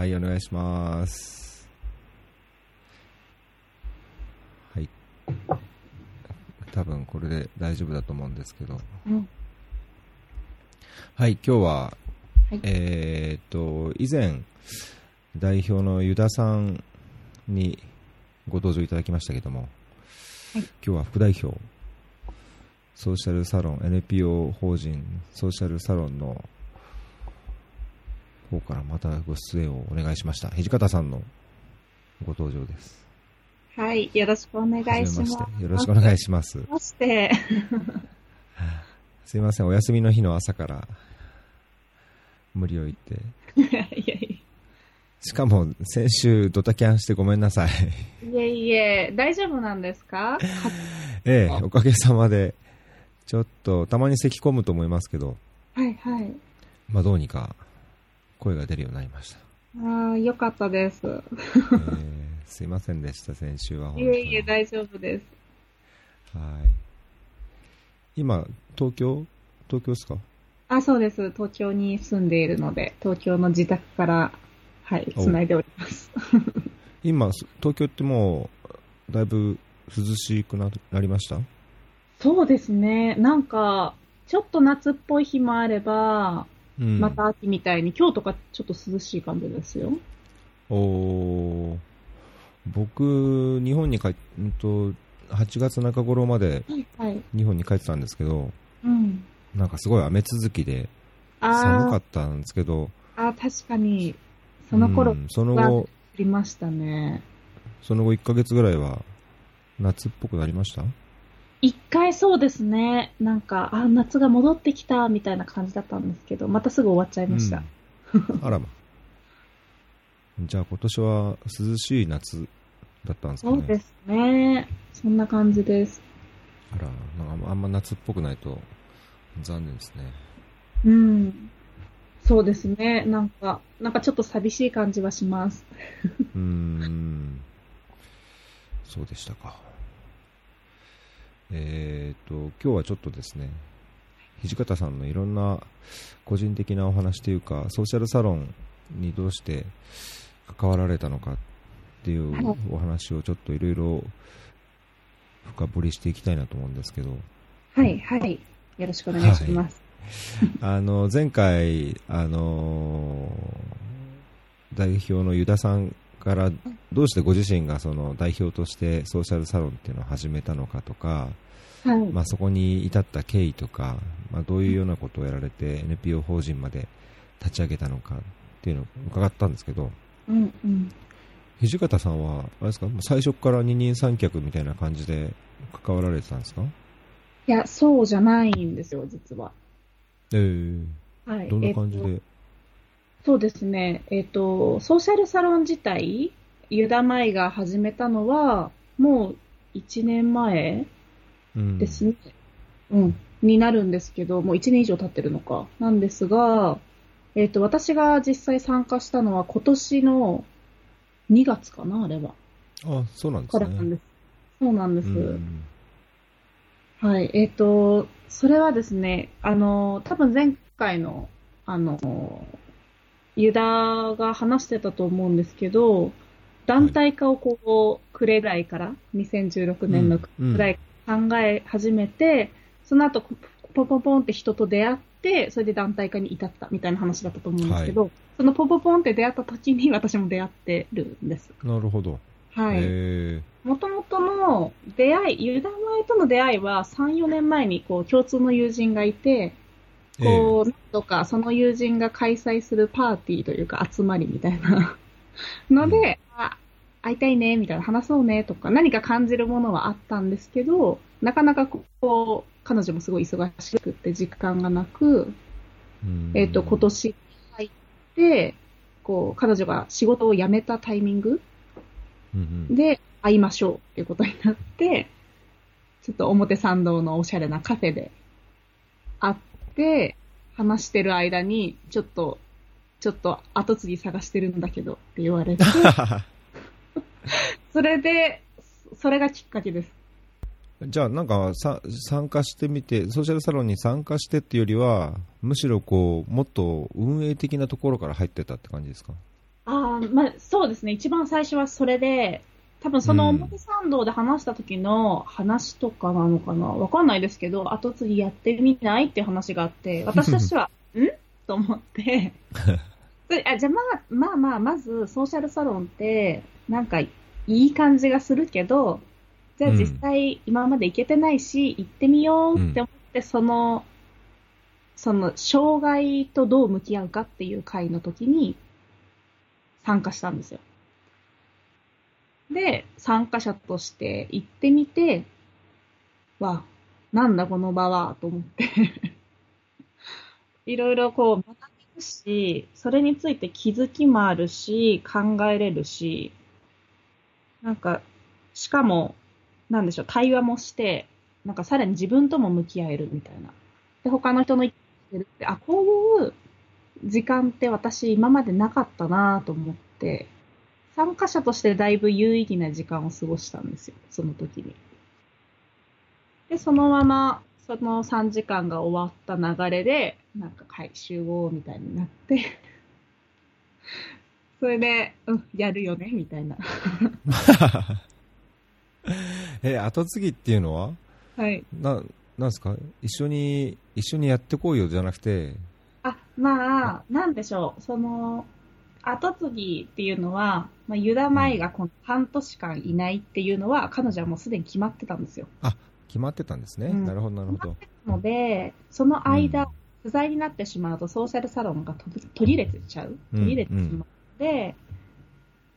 はい、お願いします。はい。多分これで大丈夫だと思うんですけど。うん。はい、今日は、はいえーっと、以前、代表のユダさんにご登場いただきましたけども、はい今日は副代表、ソーシャルサロン、NPO 法人ソーシャルサロンの方からまたご出演をお願いしました。土方さんのご登場です。はい。よろしくお願いします。まよろしくお願いします。まして。すいません、お休みの日の朝から無理を言って。いやいやしかも、先週ドタキャンしてごめんなさい。いえいえ、大丈夫なんですか？ええ、おかげさまで、ちょっと、たまに咳込むと思いますけど、はいはい。まあ、どうにか声が出るようになりました。ああ、よかったです。えーすいませんでした、先週は。いえいえ、大丈夫です。はい。今、東京？東京ですか？あ、そうです。東京に住んでいるので、東京の自宅から、はい、おつないでおります。今、東京ってもう、だいぶ涼しくななりました？そうですね。なんか、ちょっと夏っぽい日もあれば、うん。また秋みたいに、今日とかちょっと涼しい感じですよ。おー僕、日本に帰っ、うんと、8月中頃まではいはい。日本に帰ってたんですけど、うん。なんかすごい雨続きで寒かったんですけど、あー、確かに、その頃うんそのは後、ありましたね。その後1ヶ月ぐらいは夏っぽくなりました？一回そうですね。なんか、あ、夏が戻ってきたみたいな感じだったんですけど、またすぐ終わっちゃいました。うんあらま。じゃあ今年は涼しい夏だったんですかね。そうですね。そんな感じです。あら、なんかあんま夏っぽくないと残念ですね。うん。そうですね。なんか、なんかちょっと寂しい感じはします。うーん。そうでしたか。えっ、と、今日はちょっとですね、土方さんのいろんな個人的なお話というか、ソーシャルサロンにどうして関わられたのかっていうはいお話をちょっといろいろ深掘りしていきたいなと思うんですけど、はい、はい。よろしくお願いします。あの、前回、あの代表のユダさんから、どうしてご自身がその代表としてソーシャルサロンっていうのを始めたのかとか、はい。まあ、そこに至った経緯とか、まあ、どういうようなことをやられて NPO 法人まで立ち上げたのかっていうのを伺ったんですけど、うん、うん。土方さんは、あれですか、最初から二人三脚みたいな感じで関わられてたんですか？いや、そうじゃないんですよ、実は。えー、はい。どんな感じえっとで、そうですね。えっ、と、ソーシャルサロン自体、ユダマイが始めたのは、もう1年前うんですね。うん。になるんですけど、もう1年以上経ってるのか。なんですが、えっ、と、私が実際参加したのは今年の2月かな、あれは。あ、そうなんですね。かです。そうなんです。うんはい。えっ、と、それはですね、あの、多分前回の、あの、ユダが話してたと思うんですけど、団体化をこう、くれぐらいから、2016年のくらい考え始めて、その後、ポンポンポンって人と出会って、それで団体化に至ったみたいな話だったと思うんですけど、そのポンポンポンって出会った時に私も出会ってるんです。なるほど。はい。えもともとの出会い、ユダ前との出会いは3、4年前にこう共通の友人がいて、ー、こう、とかその友人が開催するパーティーというか集まりみたいな。ので、あ、会いたいね、みたいな、話そうね、とか、何か感じるものはあったんですけど、なかなかこう、彼女もすごい忙しくって時間がなく、うん。えっ、と、今年入って、こう、彼女が仕事を辞めたタイミングで会いましょうっていうことになって、ちょっと表参道のおしゃれなカフェで会って、話してる間に、ちょっと、ちょっと後継ぎ探してるんだけどって言われて、それで、それがきっかけです。じゃあ、なんかさ参加してみて、ソーシャルサロンに参加してっていうよりは、むしろこうもっと運営的なところから入ってたって感じですか？あまあ、そうですね。一番最初はそれで、多分その表参道で話した時の話とかなのかな？わかんないですけど、後継ぎやってみないっていう話があって、私としては、ん？と思って、あじゃあまあ、まあまあ、まずソーシャルサロンって、なんかいい感じがするけど、じゃあうん。実際今まで行けてないし、行ってみようって思って、その、その、障害とどう向き合うかっていう会の時に参加したんですよ。で、参加者として行ってみて、わ、なんだこの場は、と思って。いろいろこう学べるし、それについて気づきもあるし、考えれるし、なんか、しかも、なんでしょう、対話もして、なんかさらに自分とも向き合えるみたいな。で、他の人の意見をるって、あ、こういう時間って私今までなかったなと思って、参加者としてだいぶ有意義な時間を過ごしたんですよ、その時に。で、そのまま、その3時間が終わった流れで、なんか会集合みたいになって、それで、うん、やるよね、みたいな。え、後継ぎっていうのは？はい。な、なんですか？一緒に、一緒にやってこいよじゃなくて、あ、まあ、なんでしょう、その、後継ぎっていうのは、まあ、ユダマイがこの半年間いないっていうのは、彼女はもうすでに決まってたんですよ。決まってたんですね。うんなるほど、なるほど。ので、その間、うん不在になってしまうと、ソーシャルサロンが途途切れてちゃううん途切れてしまうので、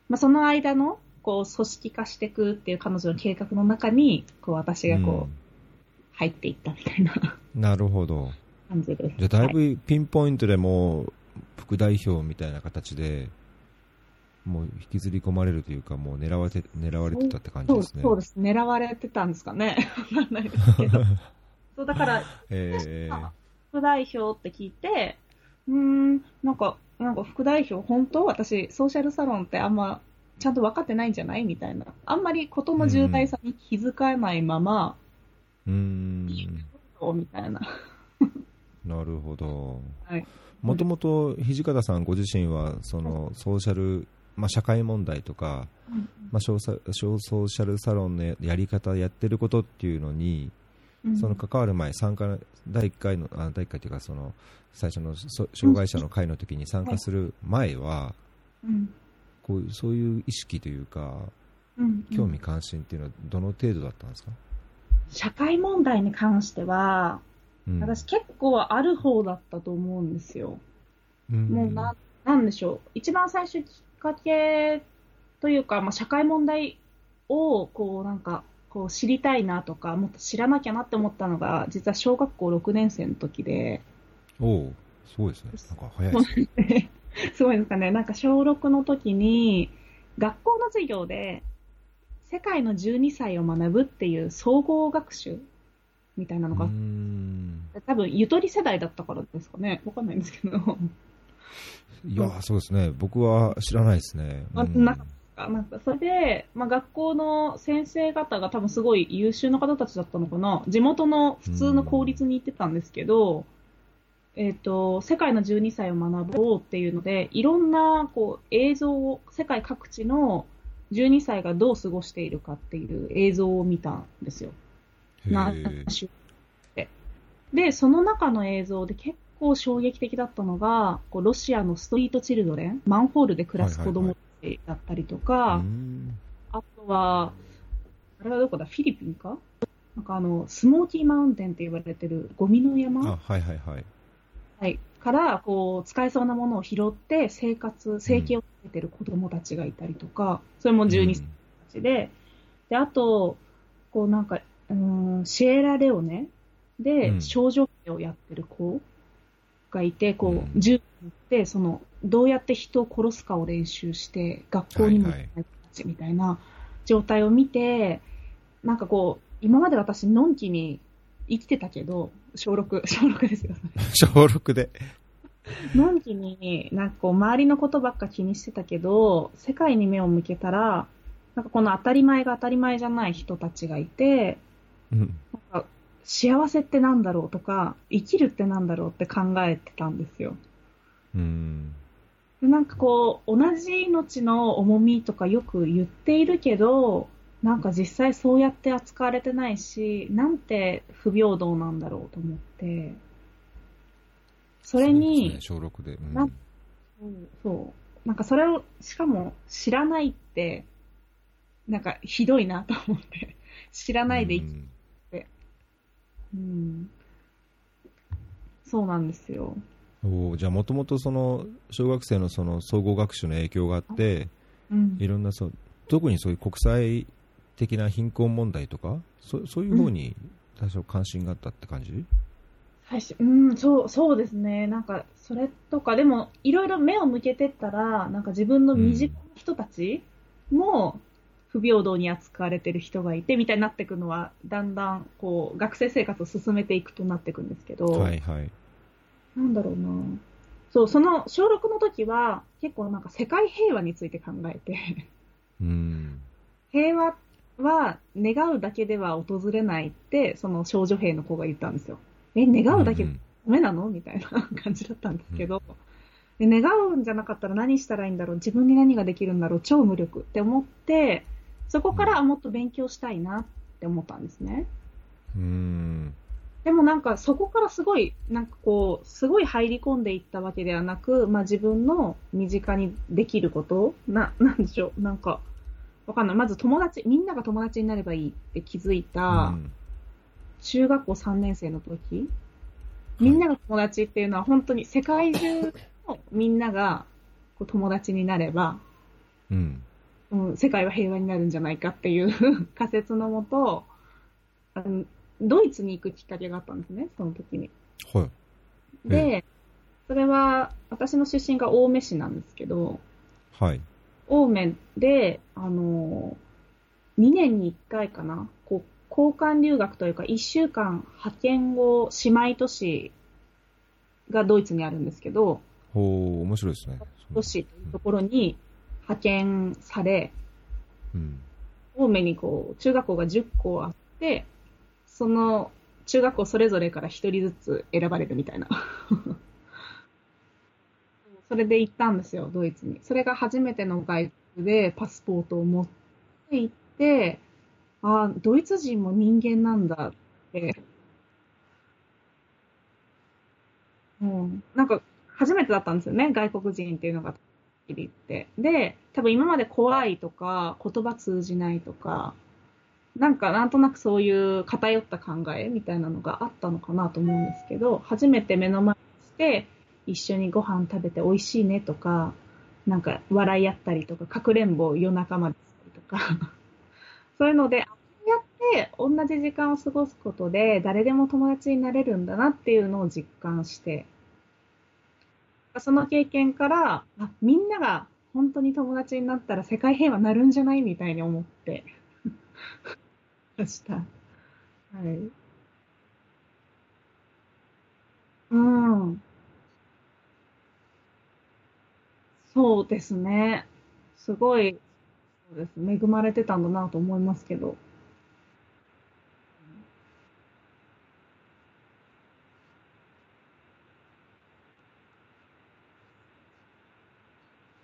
まあ、その間の、こう、組織化していくっていう彼女の計画の中に、こう、私がこう、入っていったみたいなうんなるほど。感じです。じゃあ、だいはいぶピンポイントでもう、副代表みたいな形で、もう引きずり込まれるというか、もう狙われて、狙われてたって感じですね。そうです。狙われてたんですかね。わかんないですけど。そう、だから、えー、副代表って聞いて、うーん、なんか、なんか副代表、本当？私、ソーシャルサロンってあんま、ちゃんと分かってないんじゃない？みたいな。あんまり事の重大さに気づかないまま、うーん、みたいな。なるほど。はい。もともと土方さんご自身は、そのソーシャル、まあ、社会問題とか、まあ、ソーサソーシャルサロンのやり方、やってることっていうのに、うん。その関わる前、参加第1回の、あ第1回というか、その最初のそ障害者の会の時に参加する前は、うん。こうそういう意識というか、うん。興味関心っていうのはどの程度だったんですか、社会問題に関しては、うん私結構ある方だったと思うんですよ。うんもうな、なんでしょう。一番最初きっかけというか、まあ、社会問題を、こう、なんか、こう、知りたいなとか、もっと知らなきゃなって思ったのが、実は小学校6年生の時で、おうすごいですね。なんか早いですね。すごいですかね。なんか小6の時に、学校の授業で、世界の12歳を学ぶっていう総合学習みたいなのが多分、ゆとり世代だったからですかね。わかんないんですけど。いやー、そうですね。僕は知らないですね。あうんななんか、それで、まあ、学校の先生方が多分すごい優秀な方たちだったのかな。地元の普通の公立に行ってたんですけど、えっ、と、世界の12歳を学ぼうっていうので、いろんな、こう、映像を、世界各地の12歳がどう過ごしているかっていう映像を見たんですよ。なへー。週で。で、その中の映像で結構衝撃的だったのが、こうロシアのストリートチルドレン、マンホールで暮らす子供たちだったりとか、うーん。あとは、あれはどこだ、フィリピンか？なんかあの、スモーキーマウンテンって言われてるゴミの山？あ、はいはいはい。はい、から、こう、使えそうなものを拾って生活、生計を立ててる子供たちがいたりとか、それも12歳たちで、で、あと、こうなんか、うーん、シエラレオネ？でうん少女兵をやってる子がいて、こうんう、銃を持って、その、どうやって人を殺すかを練習して、学校にも行かない子たちみたいな状態を見て、なんかこう、今まで私、のんきに生きてたけど、小6、小6ですよ。小6で。のんきに、なんかこう、周りのことばっか気にしてたけど、世界に目を向けたら、なんかこの当たり前が当たり前じゃない人たちがいて、うんなんか幸せってなんだろうとか、生きるってなんだろうって考えてたんですよ。うん。なんかこう、同じ命の重みとかよく言っているけど、なんか実際そうやって扱われてないし、なんて不平等なんだろうと思って、それに、ね小6で。うんなそうそう。なんかそれを、しかも知らないって、なんかひどいなと思って。知らないで生きうんうん。そうなんですよ。おーじゃあもともとその小学生のその総合学習の影響があってうんいろんなそう特にそういう国際的な貧困問題とかそそういう方に多少関心があったって感じ、最初、うん、そう、そうですね。なんか、それとか、でも、いろいろ目を向けてったら、なんか自分の身近な人たちも、不平等に扱われてる人がいて、みたいになっていくのは、だんだん、こう、学生生活を進めていくとなっていくんですけど、はいはい。なんだろうな。そう、その、小6の時は、結構なんか世界平和について考えて、うん。平和は願うだけでは訪れないって、その少女兵の子が言ったんですよ。え、願うだけうんダメなの？みたいな感じだったんですけど、で願うんじゃなかったら何したらいいんだろう？自分に何ができるんだろう？超無力って思って、そこからもっと勉強したいなって思ったんですね。うんでもなんかそこからすごい、なんかこう、すごい入り込んでいったわけではなく、まあ自分の身近にできることな、なんでしょう、なんか、わかんない。まず友達、みんなが友達になればいいって気づいた、うん中学校3年生の時、みんなが友達っていうのは本当に世界中のみんながこう友達になれば、うんうん、世界は平和になるんじゃないかっていう 仮説のもと、あのドイツに行くきっかけがあったんですね、その時に。はい。で、それは私の出身が青梅市なんですけど、はい。青梅で、あの、2年に1回かな、こう、交換留学というか、1週間派遣後、姉妹都市がドイツにあるんですけど、ほう面白いですね。都市というところに派遣され、うん青梅にこう、中学校が10校あって、その中学校それぞれから1人ずつ選ばれるみたいな。それで行ったんですよ、ドイツに。それが初めての外国でパスポートを持って行って、ああ、ドイツ人も人間なんだって。うん。なんか、初めてだったんですよね、外国人っていうのが。言って。で、多分今まで怖いとか、言葉通じないとか、なんかなんとなくそういう偏った考えみたいなのがあったのかなと思うんですけど、初めて目の前にして、一緒にご飯食べて美味しいねとか、なんか笑い合ったりとか、かくれんぼ夜中までしたりとか、そういうので、こうやって同じ時間を過ごすことで、誰でも友達になれるんだなっていうのを実感して、その経験から、あみんなが本当に友達になったら世界平和なるんじゃないみたいに思って ました。はい。うん。そうですね。すごい、そうです。恵まれてたんだなと思いますけど。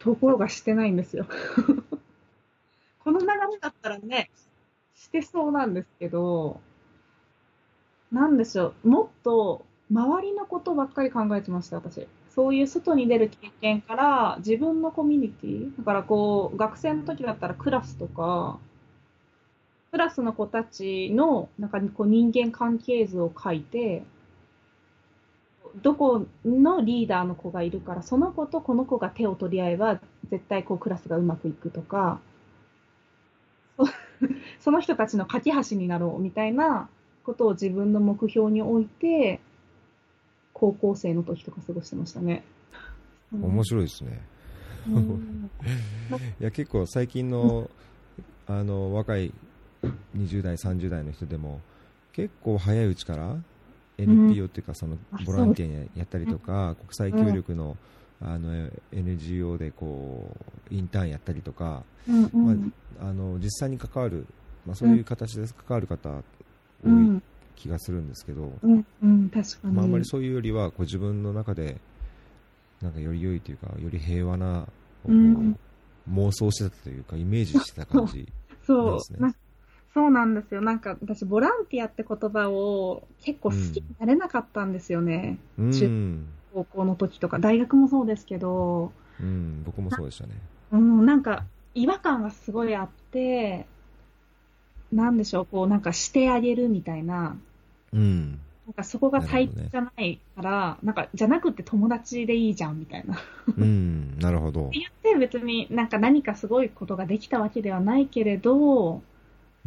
ところがしてないんですよ。この流れだったらね、してそうなんですけど、なんでしょう、もっと周りのことばっかり考えてました、私。そういう外に出る経験から自分のコミュニティ、だからこう、学生の時だったらクラスとか、クラスの子たちの中にこう人間関係図を書いて、どこのリーダーの子がいるから、その子とこの子が手を取り合えば、絶対こうクラスがうまくいくとか、そ その人たちの架け橋になろうみたいなことを自分の目標に置いて、高校生の時とか過ごしてましたね。面白いですねうん いや結構最近のあの若い20代、30代の人でも結構早いうちから NPO っていうかそのあボランティアやったりとか国際協力のあの NGO でこうインターンやったりとかまあの実際に関わる、まあ、そういう形で関わる方う多いん。気がするんですけど。まあ、あんまりそういうよりはこう自分の中でなんかより良いというか、より平和な、うん。妄想してたというか、イメージしてた感じ。そう、ですね。なそうなんですよ。なんか私、ボランティアって言葉を結構好きになれなかったんですよね。うん。高校の時とか、大学もそうですけど、うん、僕もそうでしたね。うん、なんか違和感がすごいあって、なんでしょう、こうなんかしてあげるみたいな、うん。なんかそこが対なるほどねじゃないから、なんかじゃなくて友達でいいじゃんみたいな。うん、なるほど。言って別になんか何かすごいことができたわけではないけれど、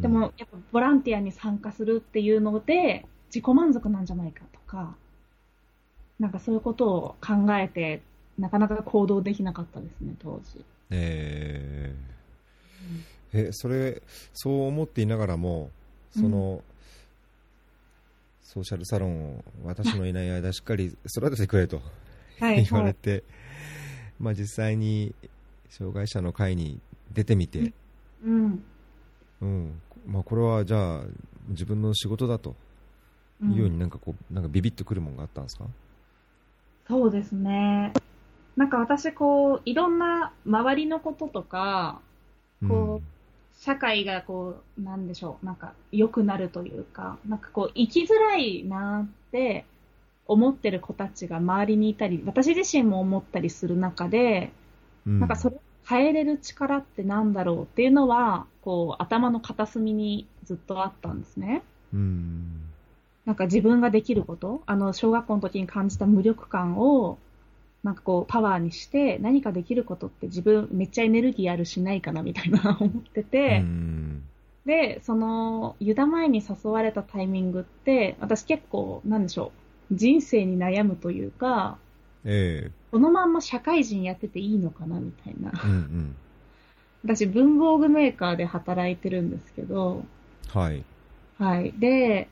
でもやっぱボランティアに参加するっていうので自己満足なんじゃないかとか、なんかそういうことを考えて、なかなか行動できなかったですね、当時。えーえ、それ、そう思っていながらも、その、ソーシャルサロンを私のいない間しっかり育ててくれとはい、言わはい。れて、まあ実際に障害者の会に出てみて、うん。うん、まあこれはじゃあ自分の仕事だとうん。いうようになんかこう、なんかビビッとくるもんがあったんですか？そうですね。なんか私、こう、いろんな周りのこととか、こ社会がこう、なんでしょう、なんか良くなるというか、なんかこう、生きづらいなって思ってる子たちが周りにいたり、私自身も思ったりする中で、うん、なんかそれを変えれる力ってなんだろうっていうのは、こう、頭の片隅にずっとあったんですね。うん、なんか自分ができること、あの、小学校の時に感じた無力感を、なんかこう、パワーにして、何かできることって自分めっちゃエネルギーあるしないかなみたいな 思ってて、うん、で、その、ユダ前に誘われたタイミングって、私結構、なんでしょう、人生に悩むというか、えこのまんま社会人やってていいのかなみたいな。えうんうん、私、文房具メーカーで働いてるんですけど、はい。はい。で、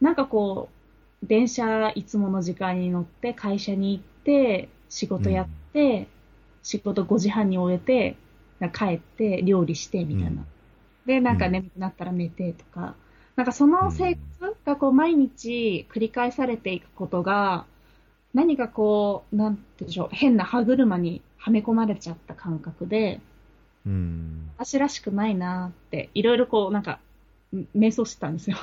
なんかこう、電車いつもの時間に乗って会社に行って、仕事やって、仕事5時半に終えて、帰って料理してみたいな。うんで、なんか眠くなったら寝てとか、なんかその生活がこう毎日繰り返されていくことが、何かこう、なんてでしょう、変な歯車にはめ込まれちゃった感覚で、うん、私らしくないなって、いろいろこう、なんか、ん瞑想してたんですよ。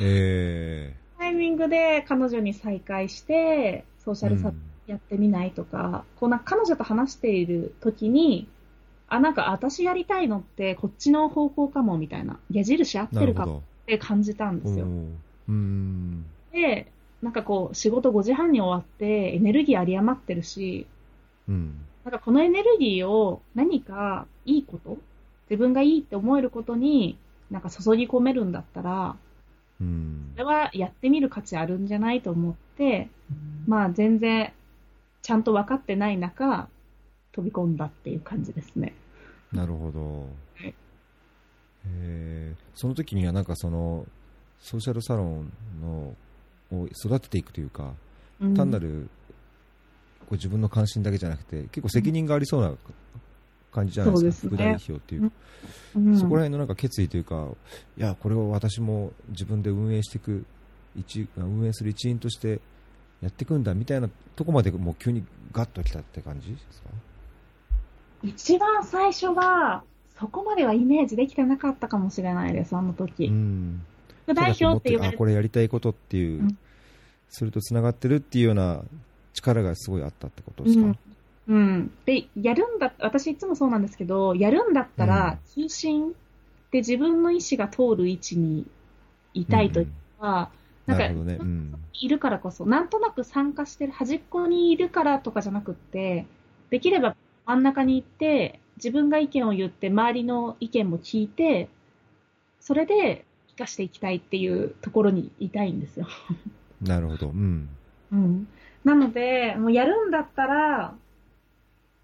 えタイミングで彼女に再会して、ソーシえャルサやってみないとか、こうな彼女と話している時に、あ、なんか私やりたいのってこっちの方向かもみたいな、矢印合っ。てるかもって感じたんですよ。で、なんかこう仕事5時半に終わってエネルギー有り余ってるし、うん、なんかこのエネルギーを何かいいこと、自分がいいって思えることになんか注ぎ込めるんだったら、うんそれはやってみる価値あるんじゃないと思って、まあ全然ちゃんと分かってない中、飛び込んだっていう感じですね。なるほどはい。えーその時にはなんかそのソーシャルサロンのを育てていくというか、うん。単なるこう自分の関心だけじゃなくて結構責任がありそうな感じじゃないですか、そうですね。副代表っていうか、うん。そこら辺のなんか決意というかいやこれを私も自分で運営していく一運営する一員としてやっていくんだみたいなとこまでもう急にガッときたって感じですか？一番最初は、そこまではイメージできてなかったかもしれないです、あの時。うん。副代表って言われてあこれやりたいことっていう、うんそれとつながってるっていうような力がすごいあったってことですか、うん。うん。で、やるんだ、私いつもそうなんですけど、やるんだったら、中心で自分の意思が通る位置にいたいというか、なんかなるほどね、うん。いるからこそ、なんとなく参加してる端っこにいるからとかじゃなくって、できれば真ん中に行って、自分が意見を言って、周りの意見も聞いて、それで生かしていきたいっていうところにいたいんですよ。なるほど、うん、うん。なので、もうやるんだったら、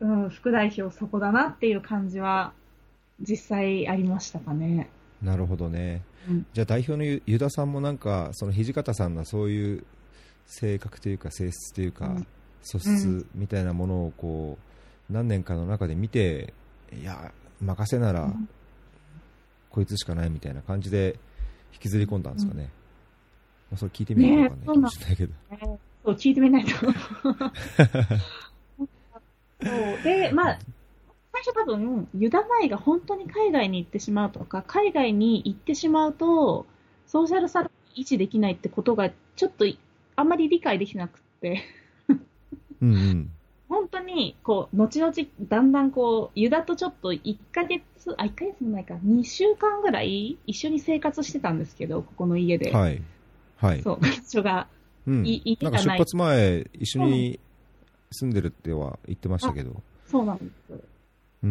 うん、副代表そこだなっていう感じは、実際ありましたかね。なるほどね、うん。じゃあ代表のゆ湯田さんもなんかその土方さんのそういう性格というか性質というか、うん。素質みたいなものをこう何年かの中で見ていや任せならうん。こいつしかないみたいな感じで引きずり込んだんですかね、まあ、それ聞いてみないとわかんないかもしれないけど、そう、聞いてみないと。そう。で、まあ、最初多分、ユダマイが本当に海外に行ってしまうとか、海外に行ってしまうと、ソーシャルサロン維持できないってことが、ちょっとあんまり理解できなくって。うんうん。本当に、こう、後々、だんだんこう、ユダとちょっと1ヶ月、あ、1ヶ月もないか、2週間ぐらい一緒に生活してたんですけど、ここの家で。はい。はい。そう、彼女が。うんいいなんか出発前、一緒に住んでるっては言ってましたけど。そうなんです。うん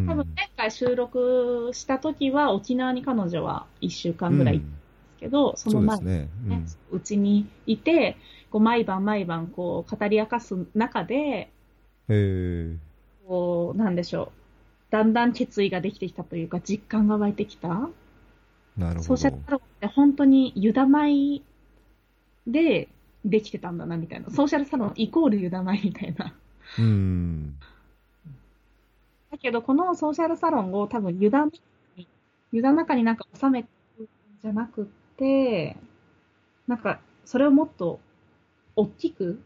多分前回収録した時は沖縄に彼女は1週間ぐらい行ったんですけど、そそうでの前ね。うんね、うちにいて、こう毎晩毎晩こう語り明かす中で。こう、なんでしょう。だんだん決意ができてきたというか、実感が湧いてきた。なるほどソーシャル。サロンって本当にユダ米でできてたんだな、みたいな。ソーシャルサロンイコールユダ米みたいな。うん。だけど、このソーシャルサロンを多分ユダに、ユダの中になんか収めてるんじゃなくて、なんか、それをもっと大きく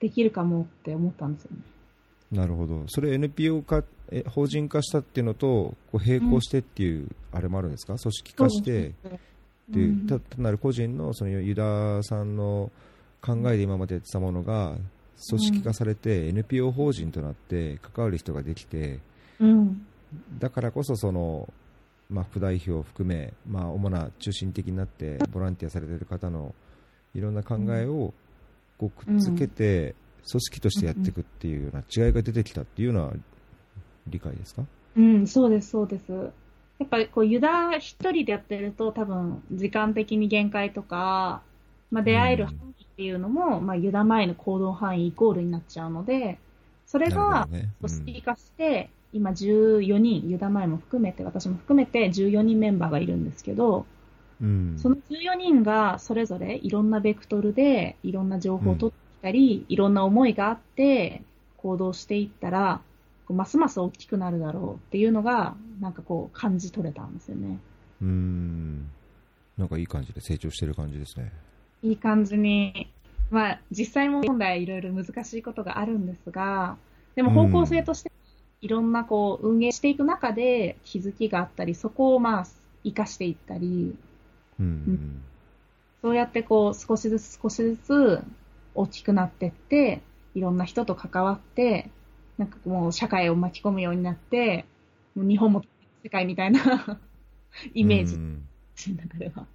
できるかもって思ったんですよね。なるほど。それ NPO 化、え法人化したっていうのと、こう並行してっていう、あれもあるんですか？組織化して、ってい単なる個人のそのユダさんの考えで今までやってたものが組織化されて NPO 法人となって関わる人ができてうん。だからこそその、まあ、副代表を含め、まあ、主な中心的になってボランティアされている方のいろんな考えをこうくっつけて組織としてやっていくっていうような違いが出てきたっていうのは理解ですか？うん、そうです、そうです。やっぱりこう、ユダ一人でやってると多分時間的に限界とか、まあ出会える範囲っていうのも、まあユダ前の行動範囲イコールになっちゃうので、それが組織化して、今14人、ユダ前も含めて、私も含めて14人メンバーがいるんですけど、うん。その14人がそれぞれいろんなベクトルでいろんな情報を取ってきたり、いろんな思いがあって行動していったら、ますます大きくなるだろうっていうのが、なんかこう感じ取れたんですよね。うん。なんかいい感じで成長してる感じですね。いい感じに、まあ実際問題いろいろ難しいことがあるんですが、でも方向性としていろんなこう運営していく中で気づきがあったり、そこをまあ活かしていったり、うん。そうやってこう少しずつ少しずつ大きくなってって、いろんな人と関わって、なんかもう社会を巻き込むようになって、もう日本も世界みたいなイメージ。う、ん私の中では。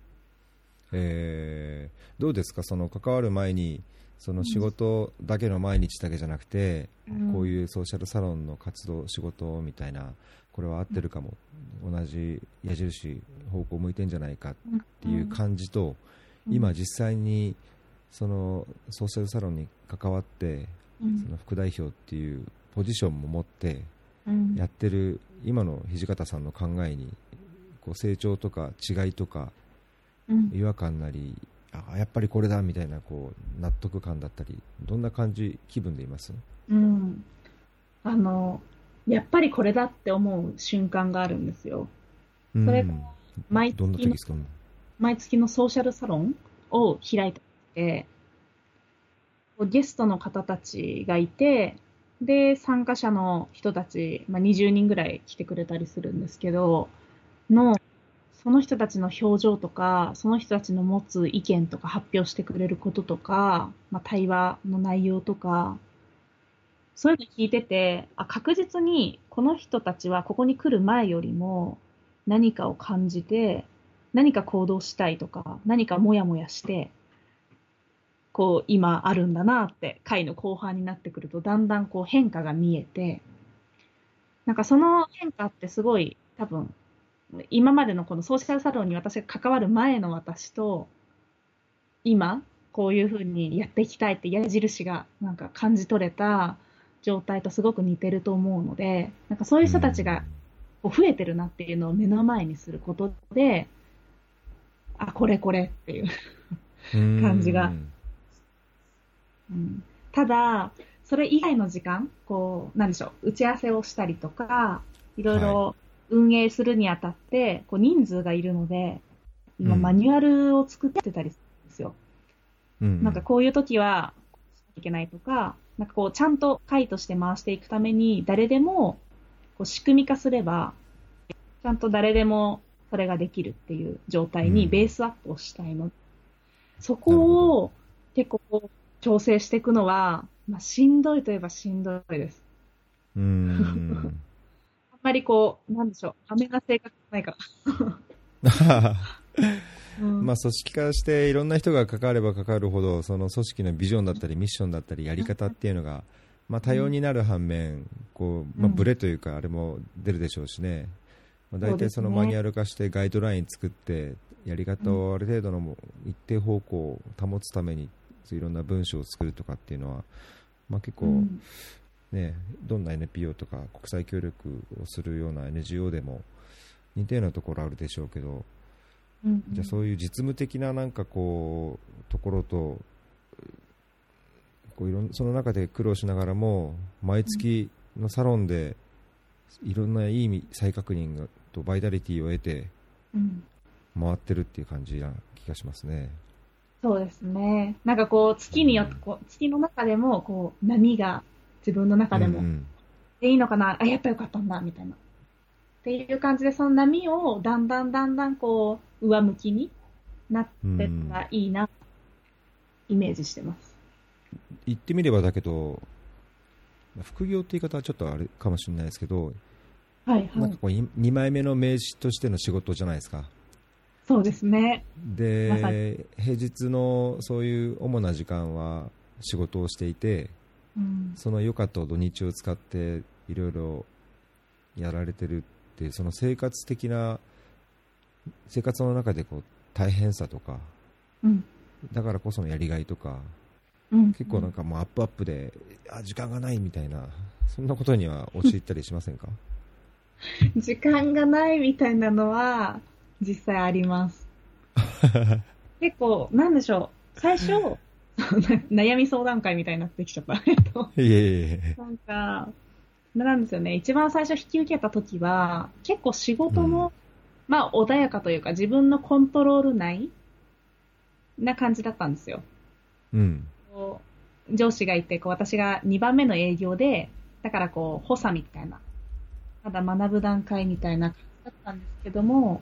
えーどうですか、その関わる前に、その仕事だけの毎日だけじゃなくて、うん。こういうソーシャルサロンの活動、仕事みたいな、これは合ってるかも、同じ矢印、方向向いてんじゃないかっていう感じと、うん。今、実際にそのソーシャルサロンに関わって、うん。その副代表っていうポジションも持ってうん。やってる今の土方さんの考えにこう成長とか違いとかうん。違和感なりあやっぱりこれだみたいなこう納得感だったりどんな感じ気分でいます？うん。あの、やっぱりこれだって思う瞬間があるんですよ。それがうん毎どんな月の毎月のソーシャルサロンを開いてて、ゲストの方たちがいて、で、参加者の人たち、まあ、20人ぐらい来てくれたりするんですけど、の、その人たちの表情とか、その人たちの持つ意見とか発表してくれることとか、まあ、対話の内容とか、そういうの聞いてて、あ、確実にこの人たちはここに来る前よりも何かを感じて、何か行動したいとか、何かモヤモヤして、こう今あるんだなって、回の後半になってくるとだんだんこう変化が見えて、なんかその変化ってすごい多分、今までのこのソーシャルサロンに私が関わる前の私と、今、こういうふうにやっていきたいって矢印がなんか感じ取れた状態とすごく似てると思うので、なんかそういう人たちがこう増えてるなっていうのを目の前にすることで、あ、これこれっていう。うん 感じがうん、ただ、それ以外の時間、こう、なんでしょう、打ち合わせをしたりとか、いろいろ運営するにあたって、こう人数がいるので、今うん。マニュアルを作ってたりするんですよ。うんなんかこういう時は、いけないとか、なんかこう、ちゃんと会として回していくために、誰でも、こう、仕組み化すれば、ちゃんと誰でもそれができるっていう状態にベースアップをしたいの。そこを結構調整していくのは、まあ、しんどいといえばしんどいです。うーん。あんまりこう、なんでしょう、ダメな性格ないから。うんまあ、組織化していろんな人が関われば関わるほどその組織のビジョンだったりミッションだったりやり方っていうのが、まあ、多様になる反面こう、まあ、うんブレというかあれも出るでしょうしね、まあ、大体そのマニュアル化してガイドライン作ってやり方をある程度のも一定方向を保つためにいろんな文章を作るとかっていうのは、まあ、結構、うん。ね、どんな NPO とか国際協力をするような NGO でも似たようなところあるでしょうけど、うん。じゃあそういう実務的ななんかこうところとこういろんその中で苦労しながらも毎月のサロンでいろんないい意味再確認がとバイタリティを得てうん。回ってるっていう感じな気がしますね。そうですね。なんかこう、月によって、こう、月の中でも、こう、波が自分の中でも、うんうんでいいのかな？あ、やっぱよかったんだ、みたいな。っていう感じで、その波をだんだんだんだんこう、上向きになってったらいいな、イメージしてます。言ってみればだけど副業って言い方はちょっとあれかもしれないですけど、はい、はいなんか。こう2枚目の名刺としての仕事じゃないですか。そうですね。で平日のそういう主な時間は仕事をしていてうん。その余暇と土日を使っていろいろやられてるっていうその生活的な生活の中でこう大変さとかうん。だからこそのやりがいとかうん。結構なんかもうアップアップであ時間がないみたいなそんなことには陥ったりしませんか？時間がないみたいなのは、実際あります。結構、なんでしょう。最初、悩み相談会みたいになってきちゃった。えっといえいなんか、なんですよね。一番最初引き受けた時は、結構仕事も、まあ穏やかというか自分のコントロール内な感じだったんですよ。うん上司がいて、こう私が2番目の営業で、だからこう、補佐みたいな、まだ学ぶ段階みたいな感じだったんですけども、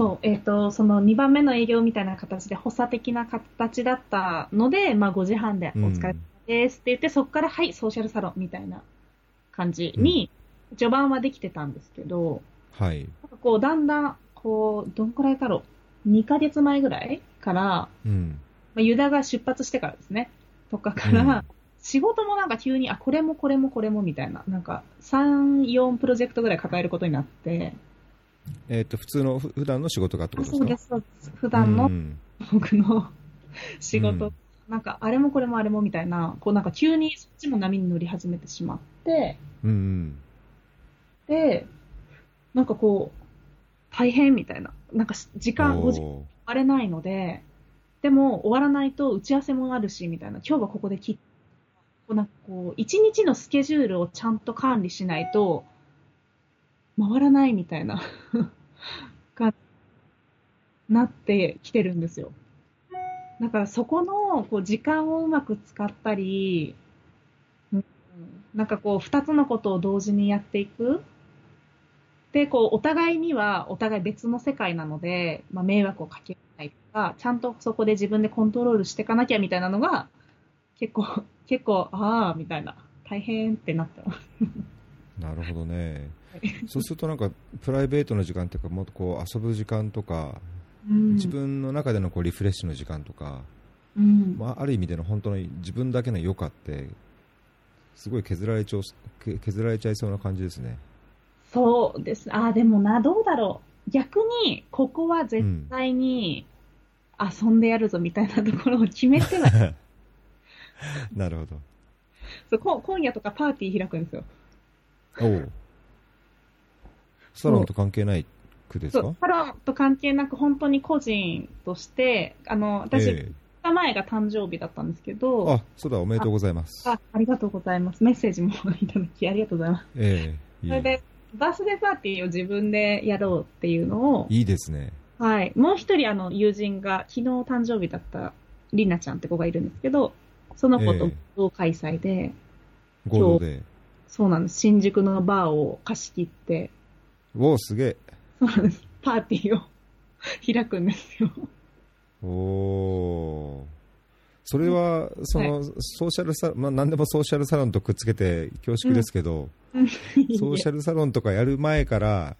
そう、えっ、と、その2番目の営業みたいな形で補佐的な形だったので、まあ5時半でお疲れ様ですって言って、そこからはい、ソーシャルサロンみたいな感じに、序盤はできてたんですけど、はい。なんかこう、だんだん、こう、どんくらいだろう。2ヶ月前ぐらいから、うん。まあ、ユダが出発してからですね。とかから、うん。仕事もなんか急に、あ、これもこれもこれもみたいな、なんか3、4プロジェクトぐらい抱えることになって、えっ、と普通のふ普段の仕事がってあことですか？そうです、そうです。普段のうん。僕の仕事、うん。なんかあれもこれもあれもみたいな、こうなんか急にそっちも波に乗り始めてしまって、うんうん。で、なんかこう、大変みたいな。なんか時間、5時間おー終われないので、でも終わらないと打ち合わせもあるし、みたいな。今日はここで切っこうなんかこう、一日のスケジュールをちゃんと管理しないと、回らないみたいな、が、なってきてるんですよ。だからそこの、こう、時間をうまく使ったり、うんなんかこう、二つのことを同時にやっていく。で、こう、お互いには、お互い別の世界なので、まあ、迷惑をかけないとか、ちゃんとそこで自分でコントロールしていかなきゃみたいなのが、結構、結構、ああ、みたいな、大変ってなってます。なるほどね。そうするとなんかプライベートの時間というかもっとこう遊ぶ時間とか、うん自分の中でのこうリフレッシュの時間とか、うん。まあ、ある意味での本当に自分だけの余暇ってすごい削られちゃ削られちゃいそうな感じですね。そうです。ああ、でもな、どうだろう。逆に、ここは絶対に遊んでやるぞみたいなところを決めては、なるほど。そうこ今夜とかパーティー開くんですよ。おうサロンと関係ない区ですか？サロンと関係なく本当に個人として、あの、私、え2日前が誕生日だったんですけえど、あ、そうだ、おめでとうございます。あ、ありがとうございます。メッセージもいただきありがとうございます。ええいいそれで、バースデーパーティーを自分でやろうっていうのを、いいですね。はい。もう一人あの友人が昨日誕生日だったリナちゃんって子がいるんですけど、その子と同開催で、合同で。そうなんです。新宿のバーを貸し切って、おお、すげえ。そうです。パーティーを開くんですよ。おお。それは、その、ソーシャルサまあ、何でもソーシャルサロンとくっつけて恐縮ですけど、ソーシャルサロンとかやる前から、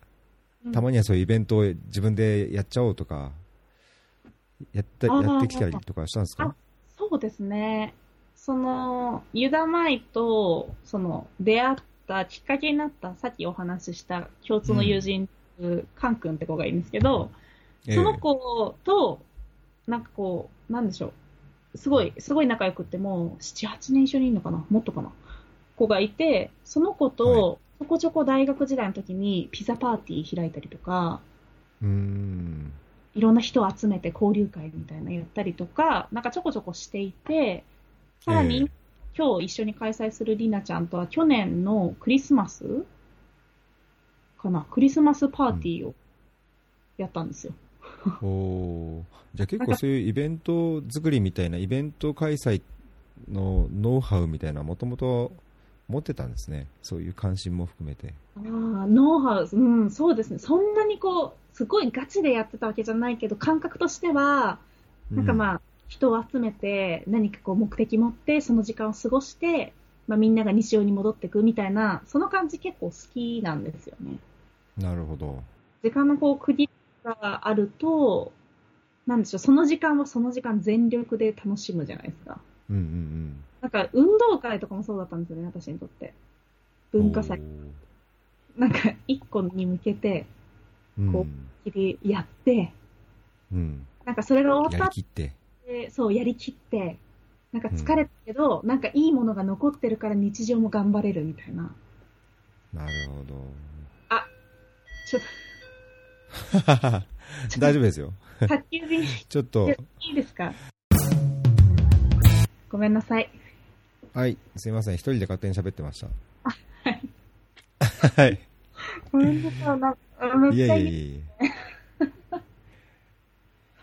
たまにはそういうイベントを自分でやっちゃおうとか、やった、あーやってきたりとかしたんですか？あそうですね。その、ユダマイと、その、出会ったきっかけになった、さっきお話しした共通の友人、カン君って子がいるんですけど、ええ。その子と、なんかこう、なんでしょう。すごい、すごい仲良くって、もう、7、8年一緒にいるのかな？もっとかな？子がいて、その子はと、ちょこちょこ大学時代の時にピザパーティー開いたりとか、うーん。いろんな人を集めて交流会みたいなのやったりとか、なんかちょこちょこしていて、さらに、え今日一緒に開催するりなちゃんとは去年のクリスマスかな？クリスマスパーティーをやったんですよ。おお。じゃあ結構そういうイベント作りみたいな、イベント開催のノウハウみたいな、もともと持ってたんですね。そういう関心も含めて。ああ、ノウハウ、うん、そうですね。そんなにこう、すごいガチでやってたわけじゃないけど、感覚としては、なんかまあ、人を集めて、何かこう目的持って、その時間を過ごして、まあみんなが日常に戻っていくみたいな、その感じ結構好きなんですよね。うん、なるほど。時間のこう区切りがあると、なんでしょう、その時間はその時間全力で楽しむじゃないですか。うんうんなんか運動会とかもそうだったんですよね、私にとって。うん。文化祭。なんか一個に向けて。こ切りやって、うん。うん。なんかそれが終やわっりきって。て、そう、やりきって、なんか疲れたけど、なんかいいものが残ってるから日常も頑張れるみたいな。なるほど。ちょっ 大丈夫ですよ。と、宅急便、ちょっと、いいですか？ごめんなさい。はい、すいません。一人で勝手に喋ってました。はい。はい。ごめんなさい。ないちゃいい。やいやいや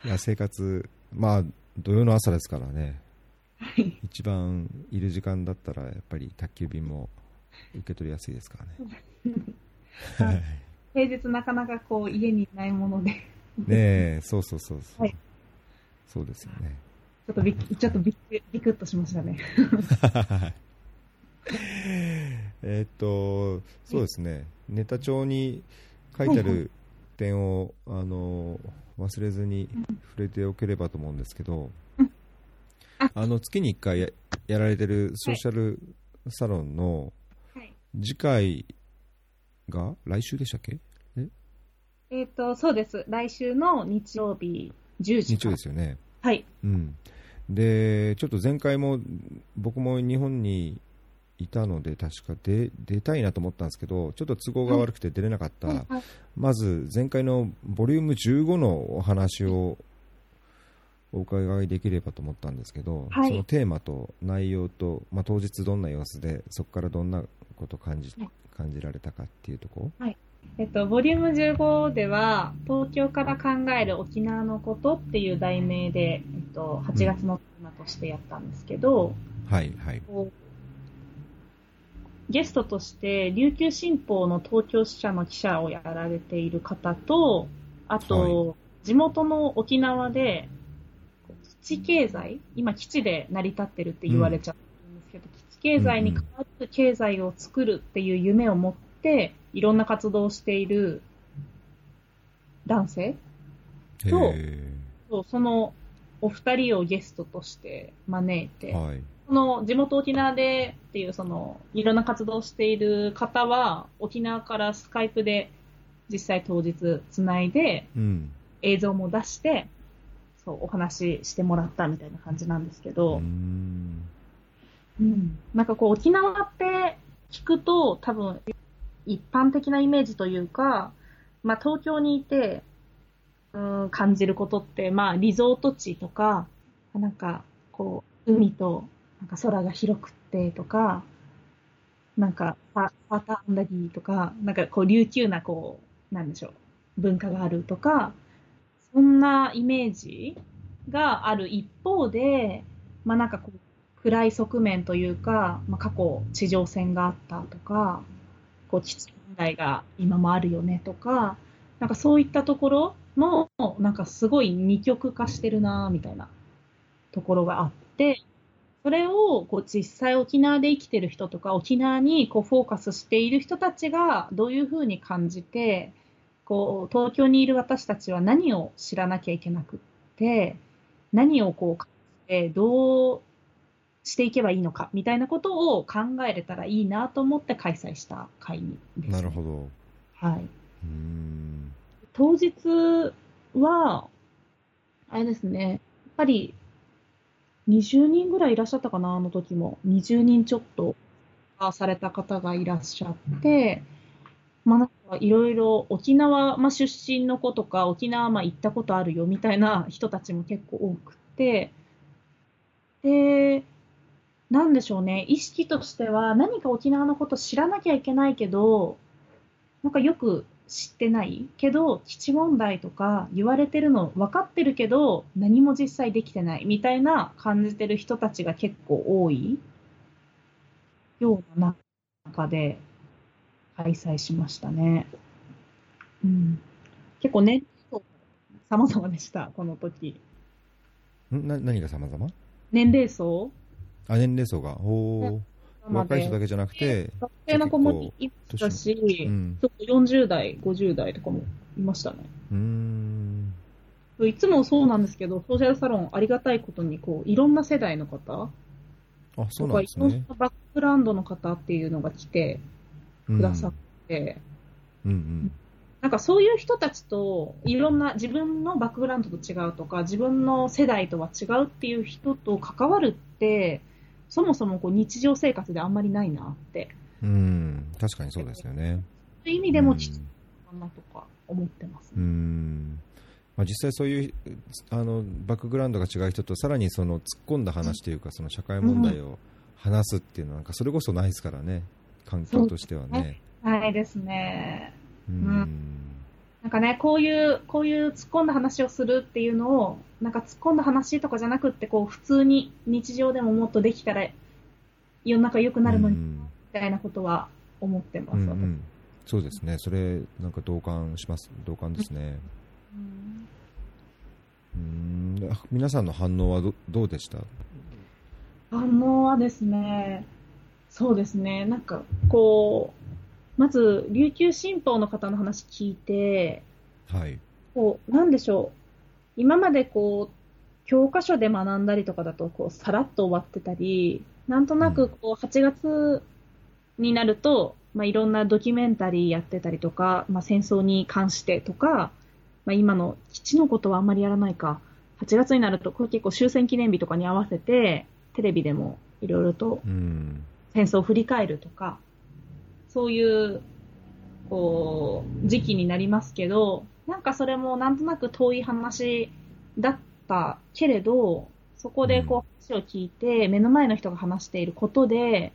いや、生活、まあ、土曜の朝ですからね。はい一番いる時間だったら、やっぱり宅急便も受け取りやすいですからね。はい平日なかなかこう家にいないもので、ねえ、そうそうそうそう。はいそうですよね。ちょっとびっちょっとびびくっとしましたね。えーっと、そうですね、ネタ帳に書いてある点を、あの忘れずに触れておければと思うんですけど、うんああの月に1回ややられてるソーシャルサロンのはい。次回が来週でしたっけ？え？っ、と、そうです。来週の日曜日10時。日曜ですよね。はい。うん、でちょっと前回も僕も日本にいたので確か出出たいなと思ったんですけどちょっと都合が悪くて出れなかった、はいまず前回のボリューム15のお話をお伺いできればと思ったんですけど、はい。そのテーマと内容と、まあ、当日どんな様子でそこからどんなことを感じはい。感じられたかっていうとこ？えっと、ボリューム15では、東京から考える沖縄のことっていう題名で、えっと、8月のテーマとしてやったんですけど、はいはいゲストとして、琉球新報の東京支社の記者をやられている方と、あと、地元の沖縄で、基地経済、今基地で成り立ってるって言われちゃうんですけど、基地経済に変わる経済を作るっていう夢を持って、いろんな活動をしている男性そうへそのお二人をゲストとして招いて、ーはいその地元沖縄でっていうそのいろんな活動をしている方は沖縄からスカイプで実際当日つないでうん。映像も出してそうお話ししてもらったみたいな感じなんですけど、ん。うん。なんかこう沖縄って聞くと多分一般的なイメージというか、まあ東京にいて、うん、感じることって、まあリゾート地とか、なんかこう海となんか空が広くってとか、なんかパパターンダギーとか、なんかこう琉球なこう、なんでしょう、文化があるとか、そんなイメージがある一方で、まあなんかこう、暗い側面というか、まあ、過去地上戦があったとか、こう基地問題が今もあるよねとか、なんかそういったところの、なんかすごい二極化してるなみたいなところがあって、それをこう実際沖縄で生きてる人とか、沖縄にこうフォーカスしている人たちがどういうふうに感じて、こう東京にいる私たちは何を知らなきゃいけなくって、何をこう感じて、どうしていけばいいのかみたいなことを考えれたらいいなと思って開催した会議です、なるほど。はい。うーん。当日は、あれですね、やっぱり20人ぐらいいらっしゃったかな、あの時も。20人ちょっと。された方がいらっしゃって、まあなんかいろいろ沖縄、まあ、出身の子とか沖縄まあ行ったことあるよみたいな人たちも結構多くて、で、なんでしょうね、意識としては何か沖縄のこと知らなきゃいけないけど、なんかよく知ってない？けど、基地問題とか言われてるの分かってるけど、何も実際できてないみたいな感じてる人たちが結構多いような中で開催しましたね。うん、結構年齢層様々でした、この時。ん？な何が様々？年齢層？あ、年齢層が。おー。若い人だけけじゃなくて、学生の子もいましたし、うんちょっと40代、50代とかもいましたね。うーん。いつもそうなんですけど、ソーシャルサロンありがたいことに、こう、いろんな世代の方あ、そうとか、いなんですね。ろんなバックグラウンドの方っていうのが来てくださって、うんうん。なんかそういう人たちと、いろんな自分のバックグラウンドと違うとか、自分の世代とは違うっていう人と関わるって、そもそもこう日常生活であんまりないなって、うん。うん。確かにそうですよね。そういう意味でも貴重だなとか思ってますうね。ん。まあ、実際そういうあのバックグラウンドが違う人とさらにその突っ込んだ話というかその社会問題を話すっていうのはなんかそれこそないですからね環境としてはね。ないですね。うんなんかね、こういう、こういう突っ込んだ話をするっていうのを、なんか突っ込んだ話とかじゃなくって、こう、普通に日常でももっとできたら、世の中良くなるのに、みうん。たいなことは思ってます、私うんうん。そうですね、それ、なんか同感します、同感ですね。うん。うん。あ皆さんの反応はどどうでした？反応はですね、そうですね、なんか、こう、まず、琉球新報の方の話聞いて、はい。こう、なんでしょう。今までこう、教科書で学んだりとかだと、こう、さらっと終わってたり、なんとなくこう、8月になると、まあ、いろんなドキュメンタリーやってたりとか、まあ、戦争に関してとか、まあ、今の基地のことはあんまりやらないか。8月になると、これ結構終戦記念日とかに合わせて、テレビでもいろいろとうん。戦争を振り返るとか、そういう、こう、時期になりますけど、なんかそれもなんとなく遠い話だったけれど、そこでこう話を聞いて、目の前の人が話していることで、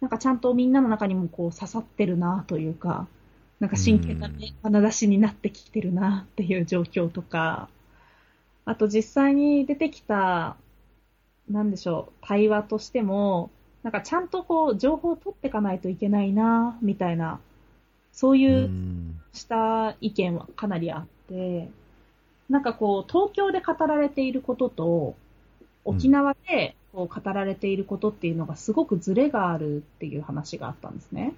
なんかちゃんとみんなの中にもこう刺さってるなというか、なんか真剣なね、眼差しになってきてるなっていう状況とか、あと実際に出てきた、なんでしょう、対話としても、なんかちゃんとこう、情報を取っていかないといけないな、みたいな、そうういうんした意見はかなりあって、なんかこう、東京で語られていることと、沖縄でこう語られていることっていうのがすごくズレがあるっていう話があったんですね。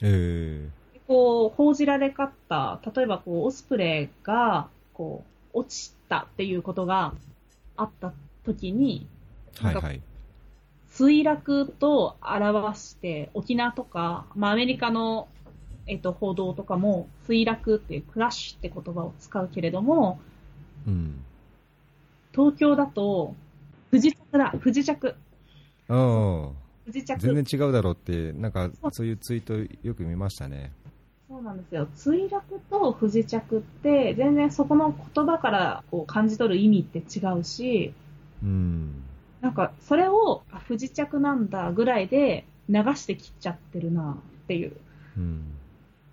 えでこう、報じられ方、例えばこう、オスプレイが、こう、落ちたっていうことがあった時に、えはいはい。墜落と表して、沖縄とか、まあアメリカの、えっと、報道とかも、墜落っていうクラッシュって言葉を使うけれども、うん。東京だと、不時着だ、不時着。ああ、不時着。全然違うだろうって、なんかそういうツイートよく見ましたね。そうなんですよ。墜落と不時着って、全然そこの言葉からこう感じ取る意味って違うし、うん。なんか、それを、あ不時着なんだぐらいで流してきちゃってるなっていう。うん。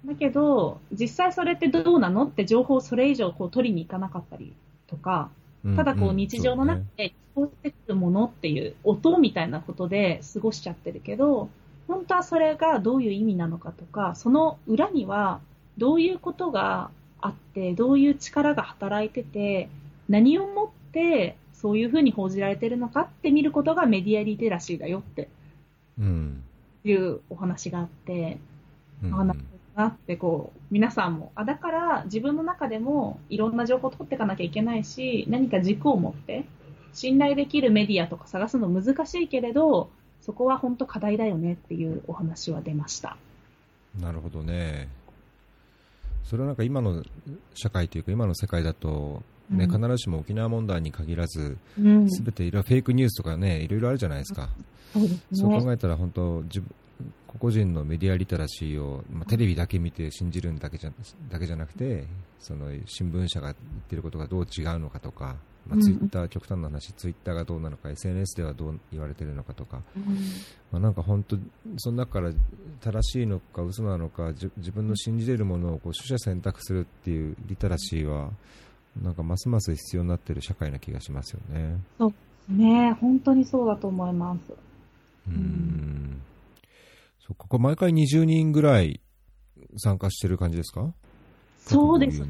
だけど、実際それってどうなのって情報をそれ以上こう取りに行かなかったりとか、ただこう日常の中で聞こえてくるものっていう音みたいなことで過ごしちゃってるけど、本当はそれがどういう意味なのかとか、その裏にはどういうことがあって、どういう力が働いてて、何をもってそういうふうに報じられてるのかって見ることがメディアリテラシーだよっていうお話があって、うん、あなるほどなってこう、皆さんも、あ、だから自分の中でもいろんな情報を取っていかなきゃいけないし、何か軸を持って、信頼できるメディアとか探すの難しいけれど、そこは本当課題だよねっていうお話は出ました。なるほどね。それはなんか今の社会というか今の世界だと、ね、必ずしも沖縄問題に限らず、す、べ、ていろいろフェイクニュースとかね、いろいろあるじゃないですか。そう、ね、考えたら本当自分、個々人のメディアリテラシーを、まあ、テレビだけ見て信じるだけじゃだけじゃなくてその新聞社が言ってることがどう違うのかとか、まあ、ツイッター、極端な話ツイッターがどうなのか SNS ではどう言われてるのかとか、うん、まあ、なんか本当その中から正しいのか嘘なのか自分の信じれるものをこう取捨選択するっていうリテラシーはなんかますます必要になっている社会な気がしますよね。そうですね。本当にそうだと思います。うん。そうここ毎回20人ぐらい参加してる感じですか？そうです。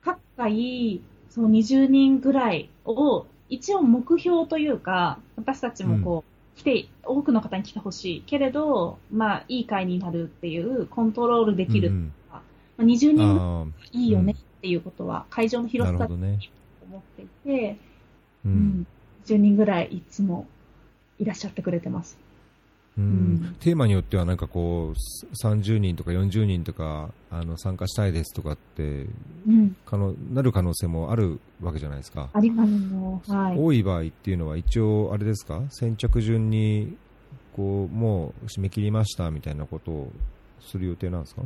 各回、そう20人ぐらいを、一応目標というか、私たちもこう、うん、来て、多くの方に来てほしいけれど、まあ、いい会になるっていう、コントロールできる、うん、まあ、20人いいよねっていうことは、会場の広さだと思っていて、うん、10人ぐらいいつもいらっしゃってくれてます。うん、テーマによってはなんかこう30人とか40人とかあの参加したいですとかって、うん、可能なる可能性もあるわけじゃないですか。ありますはい、多い場合っていうのは一応あれですか？先着順にこうもう締め切りましたみたいなことをする予定なんですか？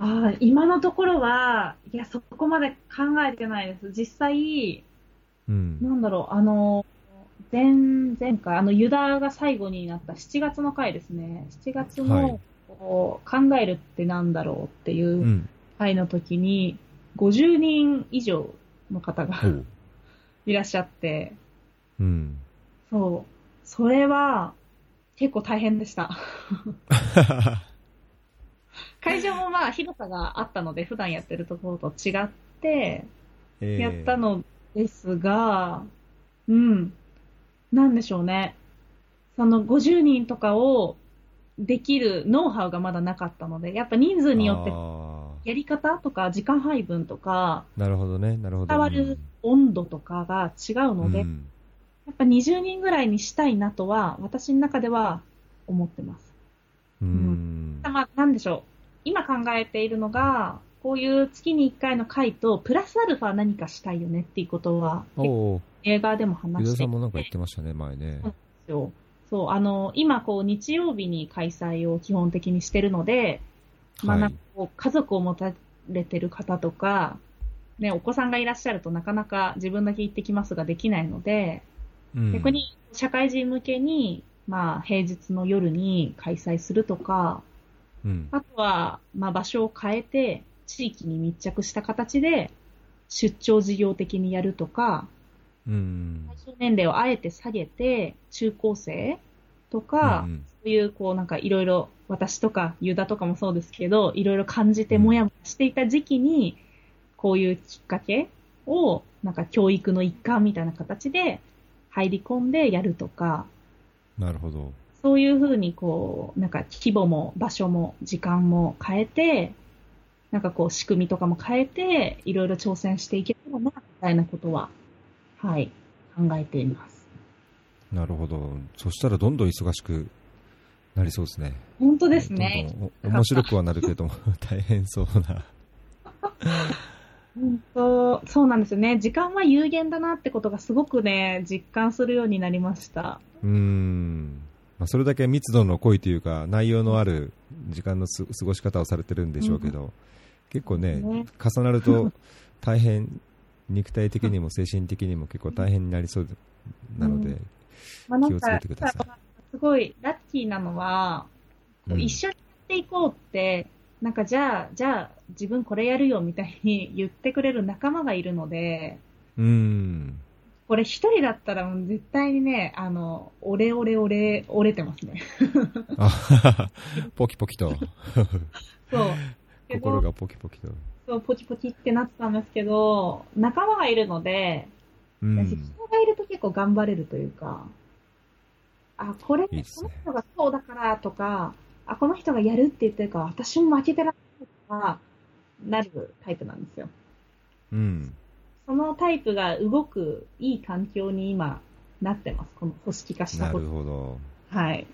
あ今のところはいやそこまで考えてないです。実際、うん、なんだろうあの前、前回、あの、ユダが最後になった7月の回ですね。7月の、こう考えるってなんだろうっていう回の時に、50人以上の方がいらっしゃって、うん。そう。それは、結構大変でした。会場もまあ広さがあったので、普段やってるところと違って、やったのですが、えー、うん。なんでしょうね。その50人とかをできるノウハウがまだなかったので、やっぱ人数によってやり方とか時間配分とか、なるほどね、なるほど。伝わる温度とかが違うので、うん、やっぱ20人ぐらいにしたいなとは、私の中では思ってます。うん。まあ、なんでしょう。今考えているのが、こういう月に1回の回と、プラスアルファ何かしたいよねっていうことは、映画でも話してて。さんもなんか言ってましたね、前ね。そうですよ。そう、あの、今、こう、日曜日に開催を基本的にしてるので、まあ、なんかこう、家族を持たれてる方とか、ね、お子さんがいらっしゃるとなかなか自分だけ行ってきますができないので、うん、逆に社会人向けに、まあ、平日の夜に開催するとか、うん、あとは、まあ、場所を変えて、地域に密着した形で出張事業的にやるとか、うん、対象年齢をあえて下げて、中高生とか、うん、そういう、こう、なんかいろいろ、私とか、ユダとかもそうですけど、いろいろ感じてもやもやしていた時期に、こういうきっかけを、なんか教育の一環みたいな形で入り込んでやるとか、なるほど。そういうふうに、こう、なんか規模も場所も時間も変えて、なんかこう仕組みとかも変えて、いろいろ挑戦していけたらな、みたいなことは、はい、考えています。なるほど。そしたらどんどん忙しくなりそうですね。本当ですね。どんどん面白くはなるけども、大変そうな。本当、そうなんですよね。時間は有限だなってことがすごくね、実感するようになりました。うん。まあ、それだけ密度の濃いというか、内容のある時間の過ごし方をされてるんでしょうけど、うん結構ね、ね重なると大変、肉体的にも精神的にも結構大変になりそうなので、気をつけてください。すごいラッキーなのは、うん、一緒にやっていこうって、なんかじゃあ、じゃあ自分これやるよみたいに言ってくれる仲間がいるので、うん。これ一人だったらもう絶対にね、あの、オレオレオレ、折れてますね。ポキポキと。そう。心がポキポキと。そう、ポキポキってなってたんですけど、仲間がいるので、うん。人がいると結構頑張れるというか、あ、これ、いいねこの人がそうだからとか、あ、この人がやるって言ってるから、私も負けてられないとか、なるタイプなんですよ。うん。そのタイプが動くいい環境に今なってます。この組織化したなること。ほど。はい。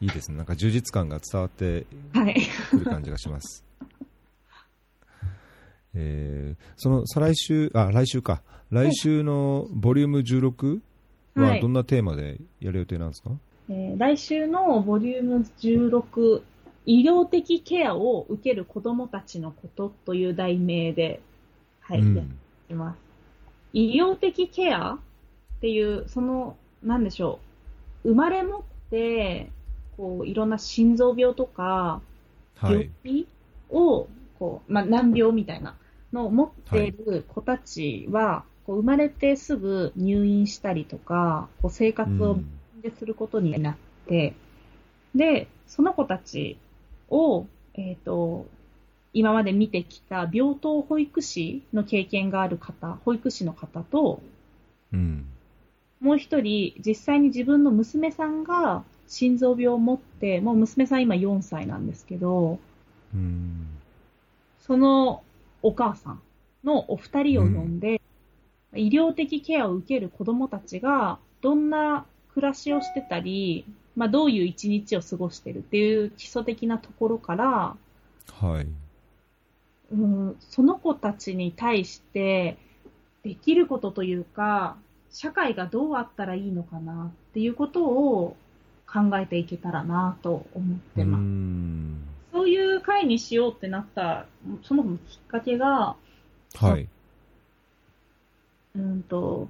いいですね。なんか充実感が伝わってはい。くる感じがします。えー、その再来週、あ、来週か。来週のボリューム16ははいどんなテーマでやる予定なんですか、えー来週のボリューム16、医療的ケアを受ける子供たちのことという題名で、はい、うんやってます。医療的ケアっていう、その、なんでしょう。生まれ持って、こう、いろんな心臓病とか、はい。病気を、こう、まあ、難病みたいなのを持っている子たちは、こう生まれてすぐ入院したりとか、こう生活をすることになって、で、その子たちを、えっ、と、今まで見てきた病棟保育士の経験がある方、保育士の方と、うん。もう一人、実際に自分の娘さんが心臓病を持って、もう娘さん今4歳なんですけど、うん。そのお母さんのお二人を呼んで、医療的ケアを受ける子供たちが、どんな暮らしをしてたり、まあ、どういう一日を過ごしてるっていう基礎的なところから、はい。うん、その子たちに対して、できることというか、社会がどうあったらいいのかなっていうことを考えていけたらなと思ってうます。ん。そういう会にしようってなった、そもそもきっかけが、はい。うんと、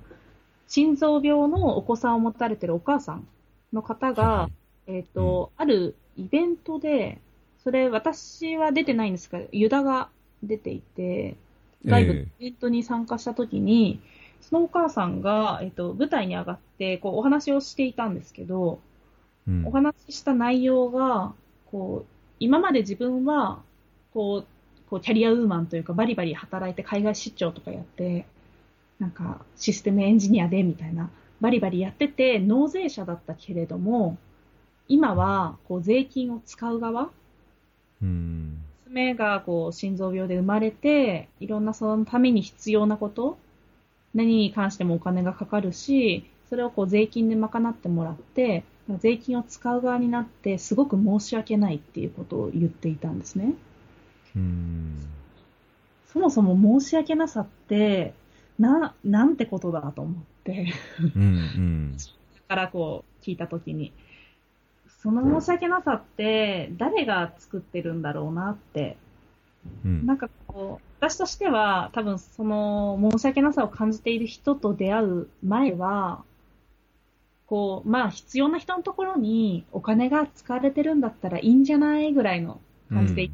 心臓病のお子さんを持たれてるお母さんの方が、はえっ、と、あるイベントで、それ私は出てないんですが、ユダが出ていて、外部のイベントに参加した時に、そのお母さんが、えっ、と、舞台に上がって、こう、お話をしていたんですけど、うんお話しした内容が、こう、今まで自分は、こう、こうキャリアウーマンというか、バリバリ働いて海外出張とかやって、なんか、システムエンジニアでみたいな、バリバリやってて、納税者だったけれども、今は、こう、税金を使う側うん。娘がこう心臓病で生まれて、いろんなそのために必要なこと、何に関してもお金がかかるし、それをこう税金で賄ってもらって、税金を使う側になって、すごく申し訳ないっていうことを言っていたんですね。うん。そもそも申し訳なさって、な、なんてことだと思って、うん。うん。だ からこう聞いたときに、その申し訳なさって誰が作ってるんだろうなってうん。なんかこう、私としては、多分その申し訳なさを感じている人と出会う前は、こう、まあ必要な人のところにお金が使われてるんだったらいいんじゃないぐらいの感じでいい。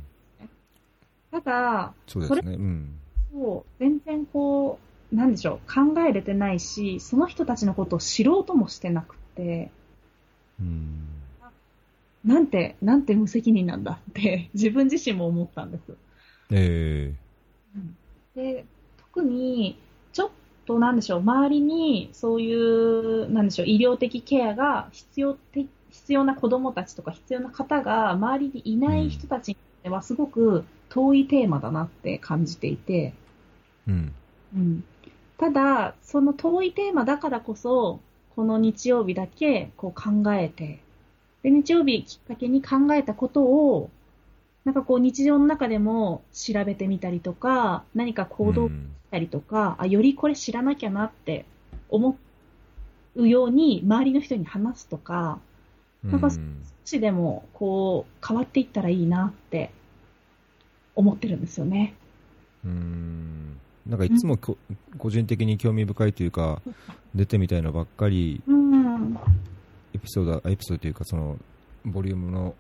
ただ、そうですね。うん。そう、全然こう、なんでしょう、考えれてないし、その人たちのことを知ろうともしてなくて、うん。なんて、なんて無責任なんだって 自分自身も思ったんです。えで、特に、ちょっとなんでしょう、周りにそういう、なんでしょう、医療的ケアが必要て、必要な子供たちとか必要な方が周りにいない人たちにとってはすごく遠いテーマだなって感じていて、えうん。うん。ただ、その遠いテーマだからこそ、この日曜日だけこう考えて、で、日曜日きっかけに考えたことを、なんかこう日常の中でも調べてみたりとか、何か行動うんしたりとか、あ、よりこれ知らなきゃなって思うように周りの人に話すとか、なんかうん。少しでもこう変わっていったらいいなって思ってるんですよね。うん。なんかいつもこ個人的に興味深いというか、出てみたいのばっかり、うん。エピソード、エピソードというか、その、ボリュームの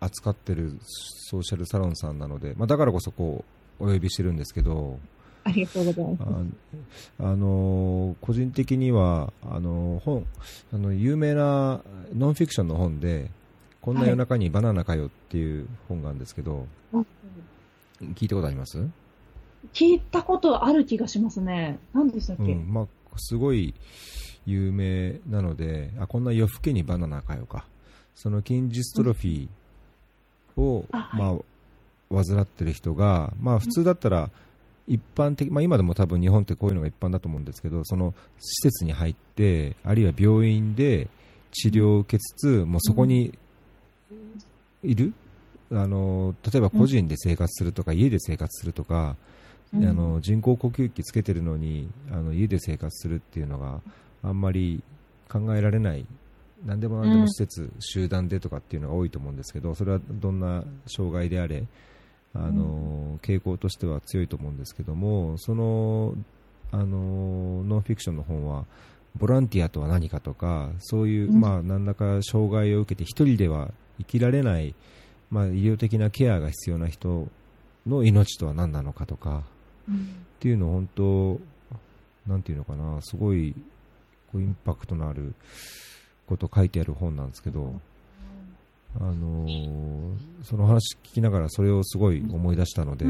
扱ってるソーシャルサロンさんなので、まあ、だからこそこう、お呼びしてるんですけど、ありがとうございます。あ あの個人的にはあの本あの有名なノンフィクションの本で「こんな夜中にバナナかよ」っていう本があるんですけど、聞いたことあります、聞いたことある気がしますね。何でしたっけ、うんまあ、すごい有名なのであこんな夜更けにバナナかよか。その筋ジストロフィーを、あはい。まあ、患ってる人が、まあ、普通だったら一般的、まあ、今でも多分日本ってこういうのが一般だと思うんですけどその施設に入ってあるいは病院で治療を受けつつもうそこにいる、あの例えば個人で生活するとか、家で生活するとか、うん。あの人工呼吸器つけてるのにあの家で生活するっていうのがあんまり考えられない何でも何でも施設、集団でとかっていうのが多いと思うんですけどそれはどんな障害であれあの、傾向としては強いと思うんですけどもそのあのノンフィクションの本はボランティアとは何かとかそういう、うん。まあ、何らか障害を受けて一人では生きられない、まあ、医療的なケアが必要な人の命とは何なのかとかうん。っていうのを本当、なんていうのかな、すごいこうインパクトのあること書いてある本なんですけど、あのーその話聞きながらそれをすごい思い出したので、う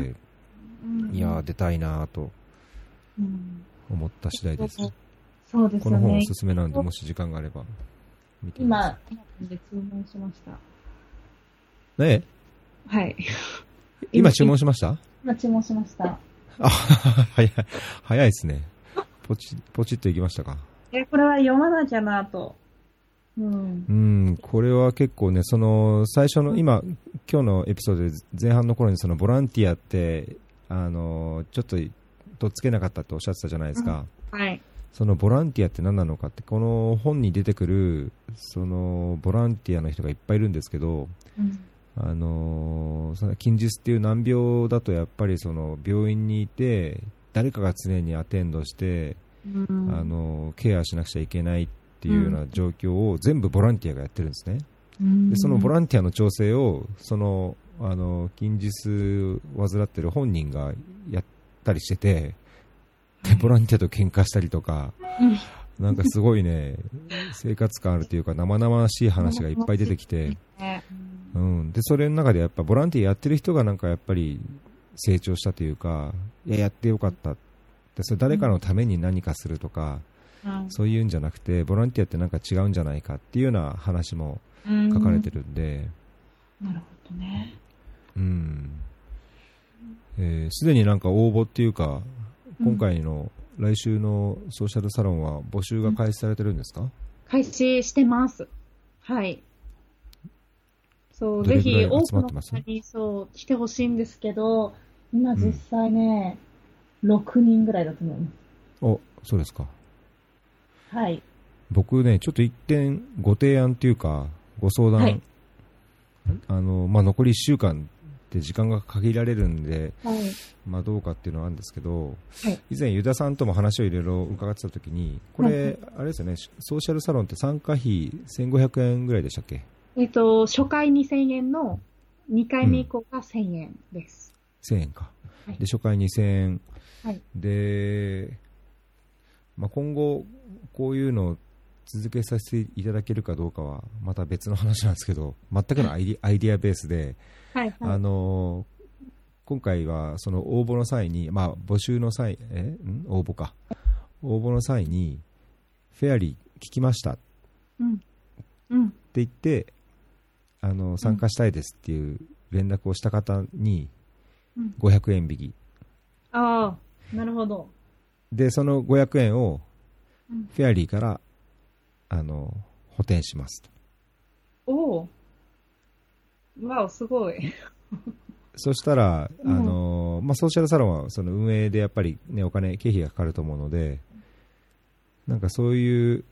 んいやー出たいなとうん思った次第です。そうですよねこの本おす。すめなんで、もし時間があれば見てみ今、今で注文しました。ねはい。今注文しました？今注文しました。あ、早い、早いですね。ポチ、ポチッといきましたか。え、これは読まなきゃなと。うんう。ん、これは結構ね、その最初の今、今日のエピソードで前半の頃にそのボランティアってあのちょっととっつけなかったっておっしゃってたじゃないですか、はい。そのボランティアって何なのかって、この本に出てくるそのボランティアの人がいっぱいいるんですけど、うんあのその筋ジスっていう難病だとやっぱりその病院にいて誰かが常にアテンドして、うん。あのケアしなくちゃいけないっていうような状況を全部ボランティアがやってるんですね。うん。でそのボランティアの調整をそのあの筋ジス患ってる本人がやったりしててでボランティアと喧嘩したりとかなんかすごいね生活感あるというか生々しい話がいっぱい出てきて、ねうん、でそれの中でやっぱボランティアやってる人がなんかやっぱり成長したというかいややってよかったでそれ誰かのために何かするとか、うんそういうんじゃなくてボランティアってなんか違うんじゃないかっていうような話も書かれてるんで、なるほどね。うんえーすでになんか応募っていうか、今回の来週のソーシャルサロンは募集が開始されてるんですか、開始してます。はい。そう、ぜひ多くの方にそう来てほしいんですけど、今実際ね、6人ぐらいだと思います。おそうですかはい。僕ね、ちょっと一点ご提案っていうか、ご相談、はいあのまあ、残り1週間って時間が限られるんで、はい。まあ、どうかっていうのはあるんですけど、はい以前、ユダさんとも話をいろいろ伺ってたときに、これ、はいあれですよね、ソーシャルサロンって参加費1500円ぐらいでしたっけ？えっと、初回2000円の2回目以降が1000円です。1000円か、はいで初回2000円、はいで、まあ、今後、こういうのを続けさせていただけるかどうかはまた別の話なんですけど、全くのアイディアイディアベースで、はい。はい。あの今回はその応募の際に、まあ、募集の際え？ん？応募か応募の際にフェアリー聞きましたってうん。うん。言ってあの参加したいですっていう連絡をした方にうん500円引きああ、なるほど。でその500円をうんフェアリーからあの補填しますとおお。わお、すごい。そしたら、うんあのまあ、ソーシャルサロンはその運営でやっぱり、ね、お金、経費がかかると思うので、なんかそういう、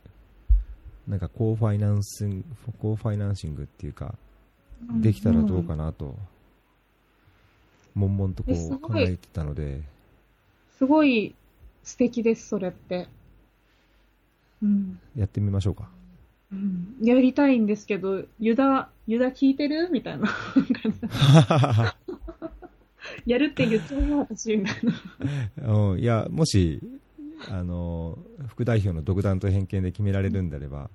なんか co-financing、co-financing っていうか、できたらどうかなと、悶々とこう考えてたので、すごい素敵です、それって。うん。やってみましょうか。うん、やりたいんですけど、ユダ、ユダ聞いてる？みたいな感じ。やるって言っちゃうよ、私、みたいな。うんいや、もし、あの、副代表の独断と偏見で決められるんであれば、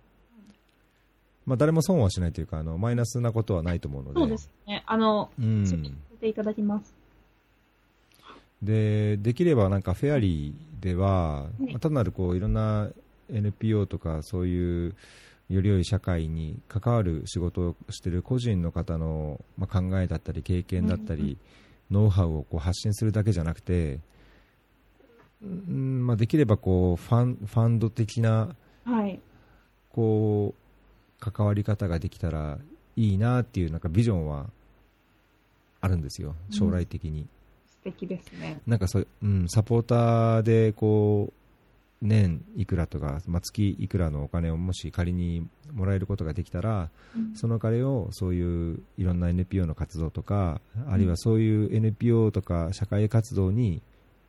まあ、誰も損はしないというか、あの、マイナスなことはないと思うので。そうですね。あの、うん。させていただきます。で、できればなんかフェアリーでは、いまあ単なるこういろんな NPO とかそういうより良い社会に関わる仕事をしている個人の方の、まあ、考えだったり経験だったり、ノウハウをこう発信するだけじゃなくて、うんまあ、できればこうファンファンド的なはい。こう関わり方ができたらいいなっていうなんかビジョンはあるんですよ、将来的に。素敵ですね。なんかそう、うん、サポーターでこう年いくらとか、まあ、月いくらのお金をもし仮にもらえることができたら、うん。その金をそういういろんな NPO の活動とか、あるいはそういう NPO とか社会活動に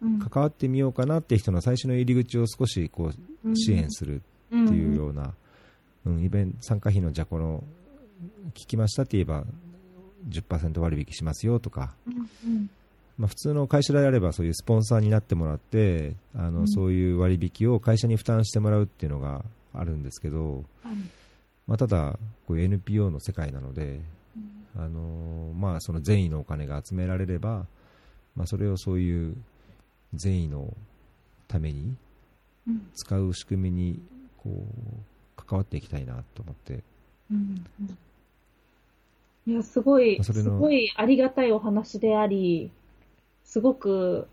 うん。関わってみようかなっていう人の最初の入り口を少しこう支援するっていうような、うん、イベント参加費のじゃあこの聞きましたって言えば10%割引しますよとか、うんうん。まあ、普通の会社であればそういうスポンサーになってもらってあの、うん。そういう割引を会社に負担してもらうっていうのがあるんですけど、はい。まあ、ただこう NPO の世界なので、あのまあ、その善意のお金が集められれば、まあ、それをそういう善意のためにうん。使う仕組みにこう関わっていきたいなと思ってうんうんいや、すごい、すごいありがたいお話であり、すごく、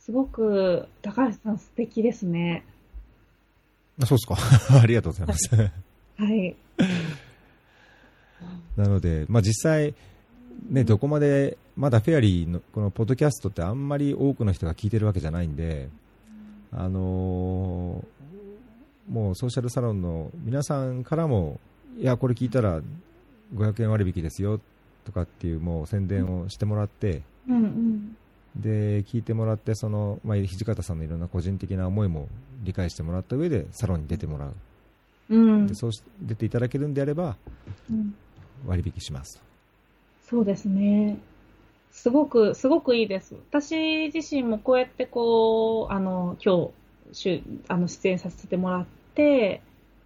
すごく、高橋さん素敵ですね。あそうですか ありがとうございますはい。なので、まあ、実際、ね、どこまでまだフェアリーのこのポッドキャストってあんまり多くの人が聞いてるわけじゃないんで、あのーもうソーシャルサロンの皆さんからもいやこれ聞いたら500円割引ですよとかっていうもう宣伝をしてもらって、うんうん。で聞いてもらってその、まあ、土方さんのいろんな個人的な思いも理解してもらった上でサロンに出てもらう、うんで。そうし出ていただけるんであればうん割引しますそうですね。すごく、すごくいいです。私自身もこうやってこう、あの、今日、しゅあの、出演させてもらって、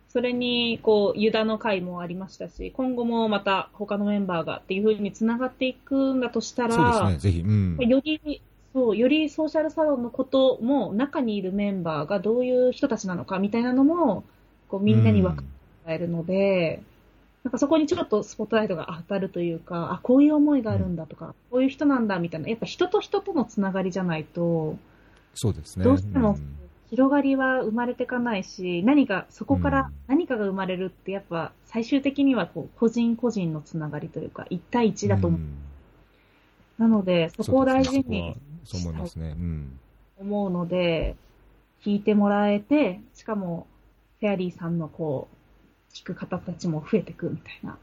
それに、こう、ユダの会もありましたし、今後もまた他のメンバーがっていう風に繋がっていくんだとしたら、そうですねぜひ、うん、より、そう、よりソーシャルサロンのことも、中にいるメンバーがどういう人たちなのかみたいなのも、こう、みんなに分かってもらえるので、なんかそこにちょっとスポットライトが当たるというか、あ、こういう思いがあるんだとか、こういう人なんだみたいな、やっぱ人と人とのつながりじゃないと、そうですね。どうしてもん広がりは生まれていかないし、何か、そこかうん。ら何かが生まれるって、やっぱ最終的にはこう、個人個人のつながりというか、一対一だと思う。ん。なので、そこを大事にそう思いますね、うん、思うので、聞いてもらえて、しかも、フェアリーさんのこう、聞く方たちも増えてくみたいな。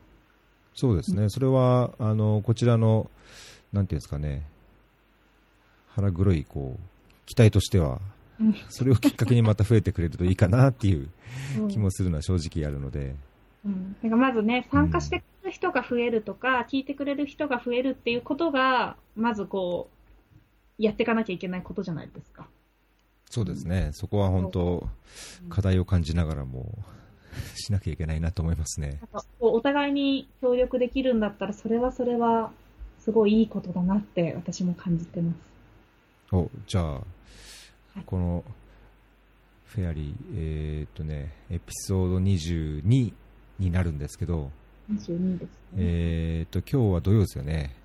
そうですね、それはあのこちらの、なんていうんですかね、腹黒いこう期待としてはうん、それをきっかけにまた増えてくれるといいかなっていう気もするのは正直あるので、うん。だからまずね、参加してくれる人が増えるとか、聞いてくれる人が増えるっていうことが、まずこう、やっていかなきゃいけないことじゃないですか。そうですね、そこは本当、課題を感じながらも しなきゃいけないなと思いますね。お互いに協力できるんだったら、それはそれは、すごいいいことだなって私も感じてます。おじゃあ、いこのフェアリー、えーっとね、エピソード22になるんですけど、22ですね。えーっと今日は土曜ですよね。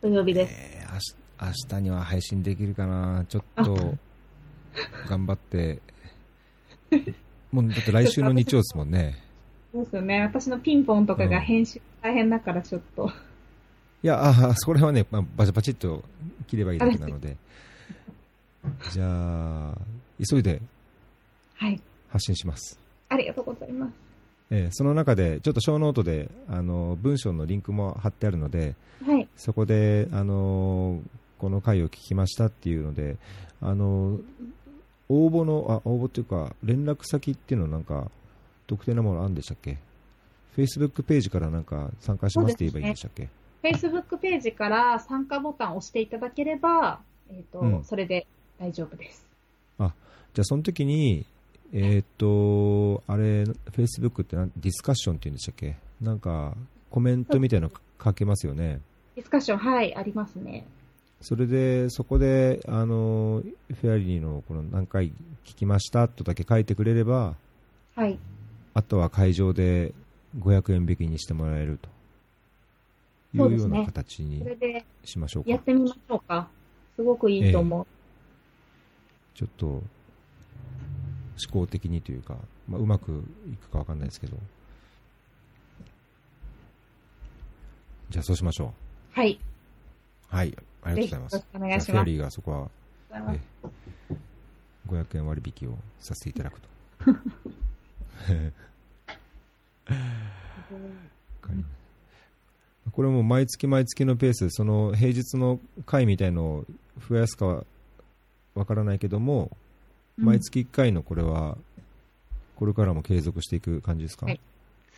土曜日です。えー明日明日には配信できるかな、ちょっと頑張って、もうだって来週の日曜ですもんね。そうですよね。私のピンポンとかが編集大変だからちょっと。いや、あそれはね、まあ、バチバチっと切ればいいだけなので、じゃあ、急いではい。発信します。ありがとうございます。えーその中で、ちょっと show note であの文章のリンクも貼ってあるので、はい。そこで、あのこの回を聞きましたっていうので、あの応募の、あ、応募っていうか、連絡先っていうのなんか、特定なものあるんでしたっけ ?Facebook ページからなんか参加しますって言えばいいんでしたっけ？Facebook ページから参加ボタンを押していただければ、えっ、と、うんそれで大丈夫です。じゃあその時に、えーっと、あれ、Facebook ってなんディスカッションって言うんでしたっけ？なんか、コメントみたいなの書けますよね。ディスカッション、はい、ありますね。それで、そこで、あの、フェアリーのこの何回聞きましたとだけ書いてくれれば、はい。あとは会場で500円引きにしてもらえるといそうような形そにしましょうか。やってみましょうか。すごくいいと思う。ちょっと、思考的にというか、まあ、うまくいくかわかんないですけど。じゃあそうしましょはい。う。はい。ありがとうございます。お願いしますフェアリーがそこは、ありがとうえ500円割引をさせていただくと。これも毎月毎月のペース、その平日の回みたいのを増やすかはわからないけども、毎月1回のこれは、これからも継続していく感じですか、はい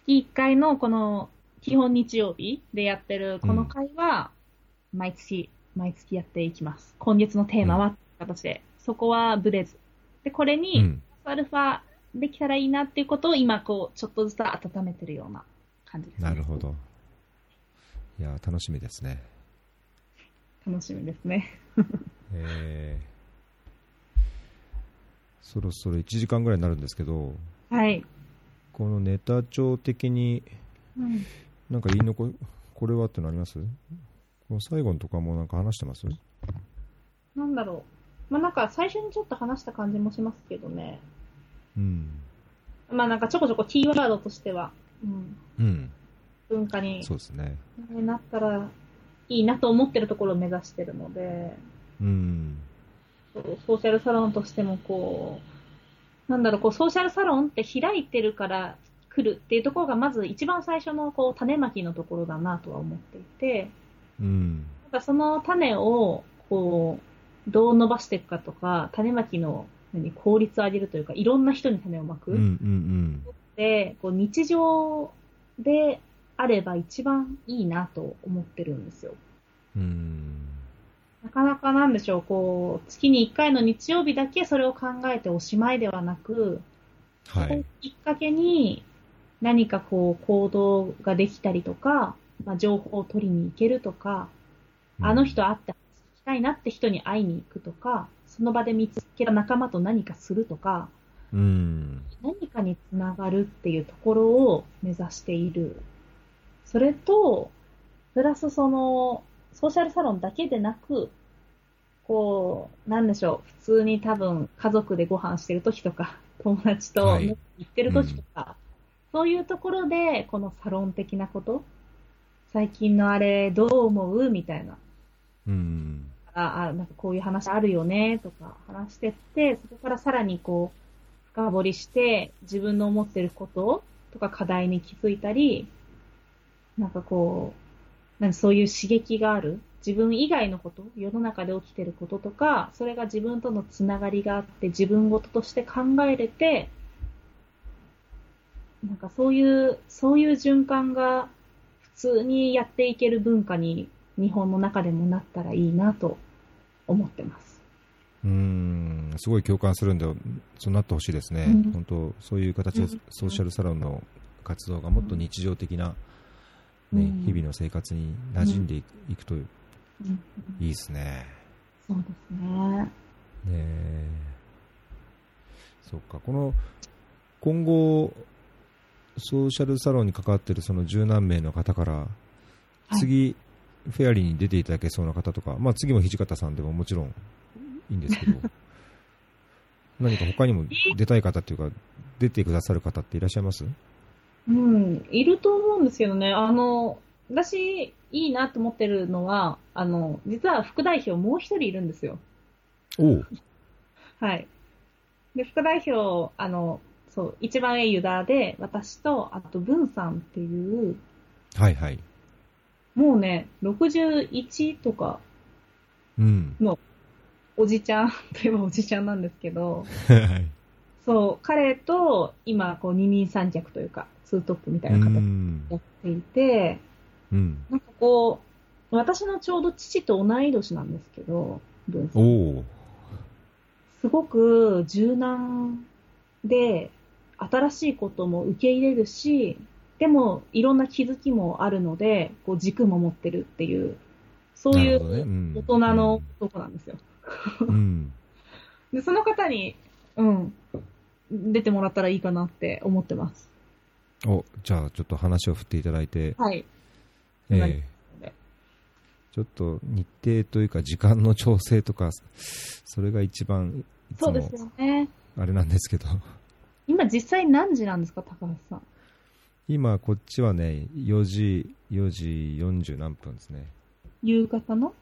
月1回のこの基本日曜日でやってるこの会は、毎月、毎月やっていきます。今月のテーマは、形で、そこはブレず。で、これうに、ん。アルファできたらいいなっていうことを今、こう、ちょっとずつ温めてるような感じです、ね。なるほど。いや、楽しみですね。楽しみですね。えー、そろそろ1時間ぐらいになるんですけど、はい。このネタ帳的に、うん、なんか言い残、これはってのあります？この最後のとかもなんか話してます？なんだろう。まあ、なんか最初にちょっと話した感じもしますけどね。うん。まあ、なんかちょこちょこキーワードとしては、うん、うん。文化にそうですね。なったらいいなと思ってるところを目指してるので、うん。そうソーシャルサロンとしてもこう、なんだろう、こうソーシャルサロンって開いてるから来るっていうところがまず一番最初のこう種まきのところだなとは思っていて、うん。なんかその種をこう、どう伸ばしていくかとか、種まきの何効率を上げるというか、いろんな人に種をまく。うんうんで、こう日常であれば一番いいなと思ってるんですよ。うん。うん。なかなかなんでしょう、こう、月に1回の日曜日だけそれを考えておしまいではなく、はい。きっかけに何かこう行動ができたりとか、まあ、情報を取りに行けるとか、あの人会って話聞きたいなって人に会いに行くとか、その場で見つけた仲間と何かするとか、うん。何かにつながるっていうところを目指している。それと、プラスその、ソーシャルサロンだけでなく、こう、なんでしょう、普通に多分家族でご飯してる時とか、友達とはい行ってる時とか、そういうところで、このサロン的なこと、最近のあれどう思うみたいな。うん。あ、あ、なんかこういう話あるよね、とか話してって、そこからさらにこう、深掘りして、自分の思ってることとか課題に気づいたり、なんかこう、なんかそういう刺激がある、自分以外のこと、世の中で起きてることとか、それが自分とのつながりがあって、自分ごととして考えれて、なんかそういう、そういう循環が普通にやっていける文化に日本の中でもなったらいいなと思ってます。うん。すごい共感するんで、そうなってほしいですね。うん本当、そういう形でうんソーシャルサロンの活動がもっと日常的な、ね、うん。日々の生活に馴染んでいくというんいですね。そうですね。ねえ。そうか、この、今後、ソーシャルサロンに関わっているその十何名の方から、い。次、フェアリーに出ていただけそうな方とか、まあ次も土方さんでももちろんいいんですけど、何か他にも出たい方っていうか、出てくださる方っていらっしゃいます？うん、いると思うんですけどね。あの、私、いいなと思ってるのは、あの、実は副代表もう一人いるんですよ。おうはい。で、副代表、あの、そう、一番上ユダで、私と、あと、ブンさんっていう、はいはい。もうね、61とか、うん。おじちゃん といえばおじちゃんなんですけど、はい。そう、彼と、今、こう、二人三脚というか、ツートップみたいうな形。やっていて、うん。なんかこう、私のちょうど父と同い年なんですけど。すごく柔軟で、新しいことも受け入れるし、でもいろんな気づきもあるので、こう軸も持ってるっていう、そういううん大人の男なんですよ。うん。で、その方に、うん、出てもらったらいいかなって思ってます。お、じゃあちょっと話を振っていただいて、はい。えはいえちょっと日程というか時間の調整とか、それが一番いつもそうですよね。あれなんですけど、今実際何時なんですか、高橋さん。今こっちはね、4時、4時40何分ですね。夕方の？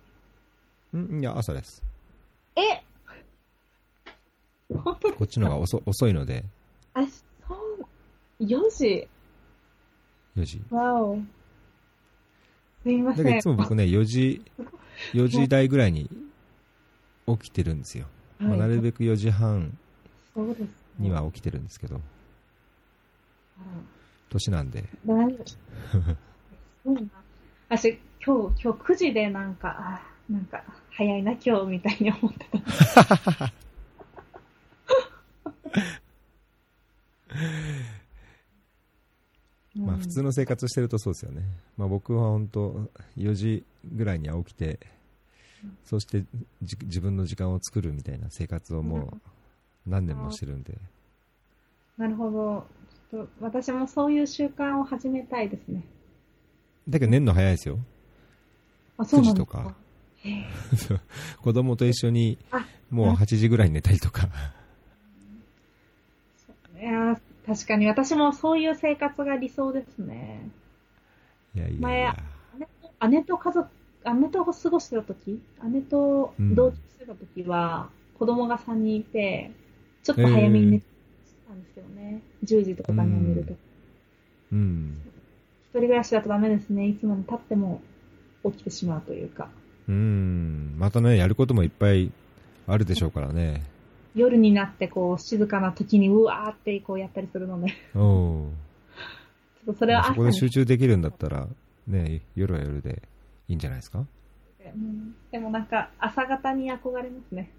んいや、朝です。えこっちの方が遅遅いので、あ、そう、4時？4時。わお。すいません。だけどいつも僕ね、4時、4時台ぐらいに起きてるんですよ。まあはいなるべく4時半。には起きてるんですけど、あ年なんで。私、今日、今日9時でなんか、あなんか、早いな今日みたいに思ってた。まあ普通の生活してるとそうですよね。まあ僕は本当4時ぐらいには起きて、そしてじ自分の時間を作るみたいな生活をもう何年もしてるんで。なるほど。ちょっと私もそういう習慣を始めたいですね。だけど寝るの早いですよ。あ、そうなん9時ですか。子供と一緒にあもう8時ぐらいに寝たりとか。確かに私もそういう生活が理想ですね。いやいやい前や。姉と家族、姉と過ごしてた時姉と同居してた時は、子供が3人いて、ちょっと早めに寝てたんですけどね。10時とかに寝ると。うん。一人暮らしだとダメですね。いつまで経っても起きてしまうというか。うん。またね、やることもいっぱいあるでしょうからね。夜になってこう静かな時にうわーってこうやったりするので、ちおお。ょっとそれはそこで集中できるんだったら、ね、夜は夜でいいんじゃないですか？うんでもなんか朝方に憧れますね。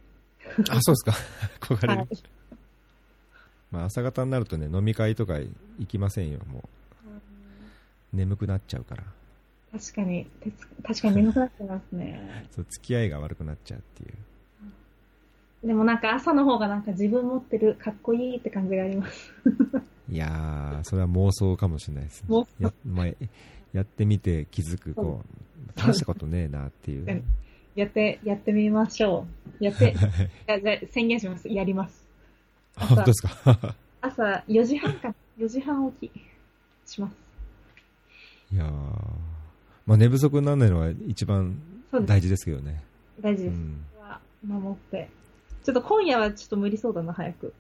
あ、そうですか。憧れる。はいまあ朝方になるとね、飲み会とか行きませんよ、もう。眠くなっちゃうから。確かに、確かに眠くなってますね。そう、付き合いが悪くなっちゃうっていう。でもなんか朝の方がなんか自分持ってるかっこいいって感じがあります。いやー、それは妄想かもしれないですね。や,、まあ、やってみて気づく、こう、大したことねえなっていう。うんやって、やってみましょう。やって、やじゃあ宣言します。やります。あ本当ですか？朝4時半か、4時半起きします。いやー、まあ寝不足にならないのは一番。大事ですけどね。大事です。うん、は守って。ちょっと今夜はちょっと無理そうだな、早く。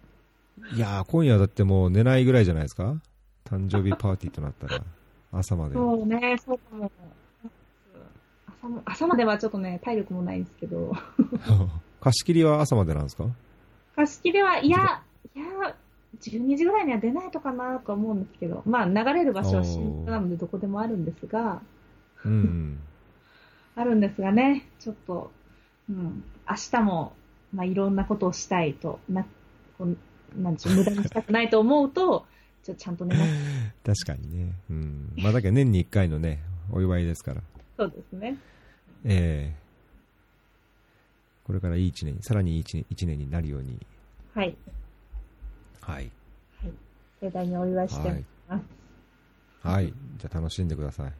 いやー、今夜だってもう寝ないぐらいじゃないですか？誕生日パーティーとなったら、朝まで。そうね、そうかも。朝も朝まではちょっとね、体力もないんですけど。貸し切りは朝までなんですか？貸し切りは、いや、いや、12時ぐらいには出ないとかなと思うんですけど、まあ流れる場所は新宿なのでどこでもあるんですが、うん。あるんですがね、ちょっと、うん、明日も、まあいろんなことをしたいと、な、こうなんでしょう、無駄にしたくないと思うと、ちょちゃんと寝ます。確かにね。うん。まあだけど年に1回のね、お祝いですから。そうですね。ええこれからいい一年、さらにいい一年一年になるように。はい。はい。盛大にお祝いしてます。はい。じゃあ楽しんでください。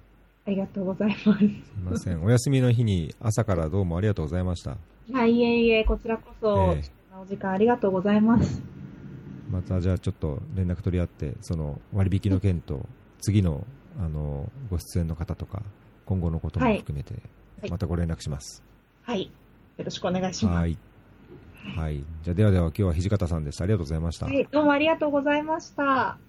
ありがとうございます。すいません。お休みの日に朝からどうもありがとうございました。はい、いえいえ、こちらこそ、ええ貴重なお時間ありがとうございます。またじゃあちょっと連絡取り合って、その割引の件と、次の、あの、ご出演の方とか、今後のことも含めて、はいまたご連絡します。はい。よろしくお願いします。はい。はい。じゃあではでは今日は土方さんでした。ありがとうございました。はい、どうもありがとうございました。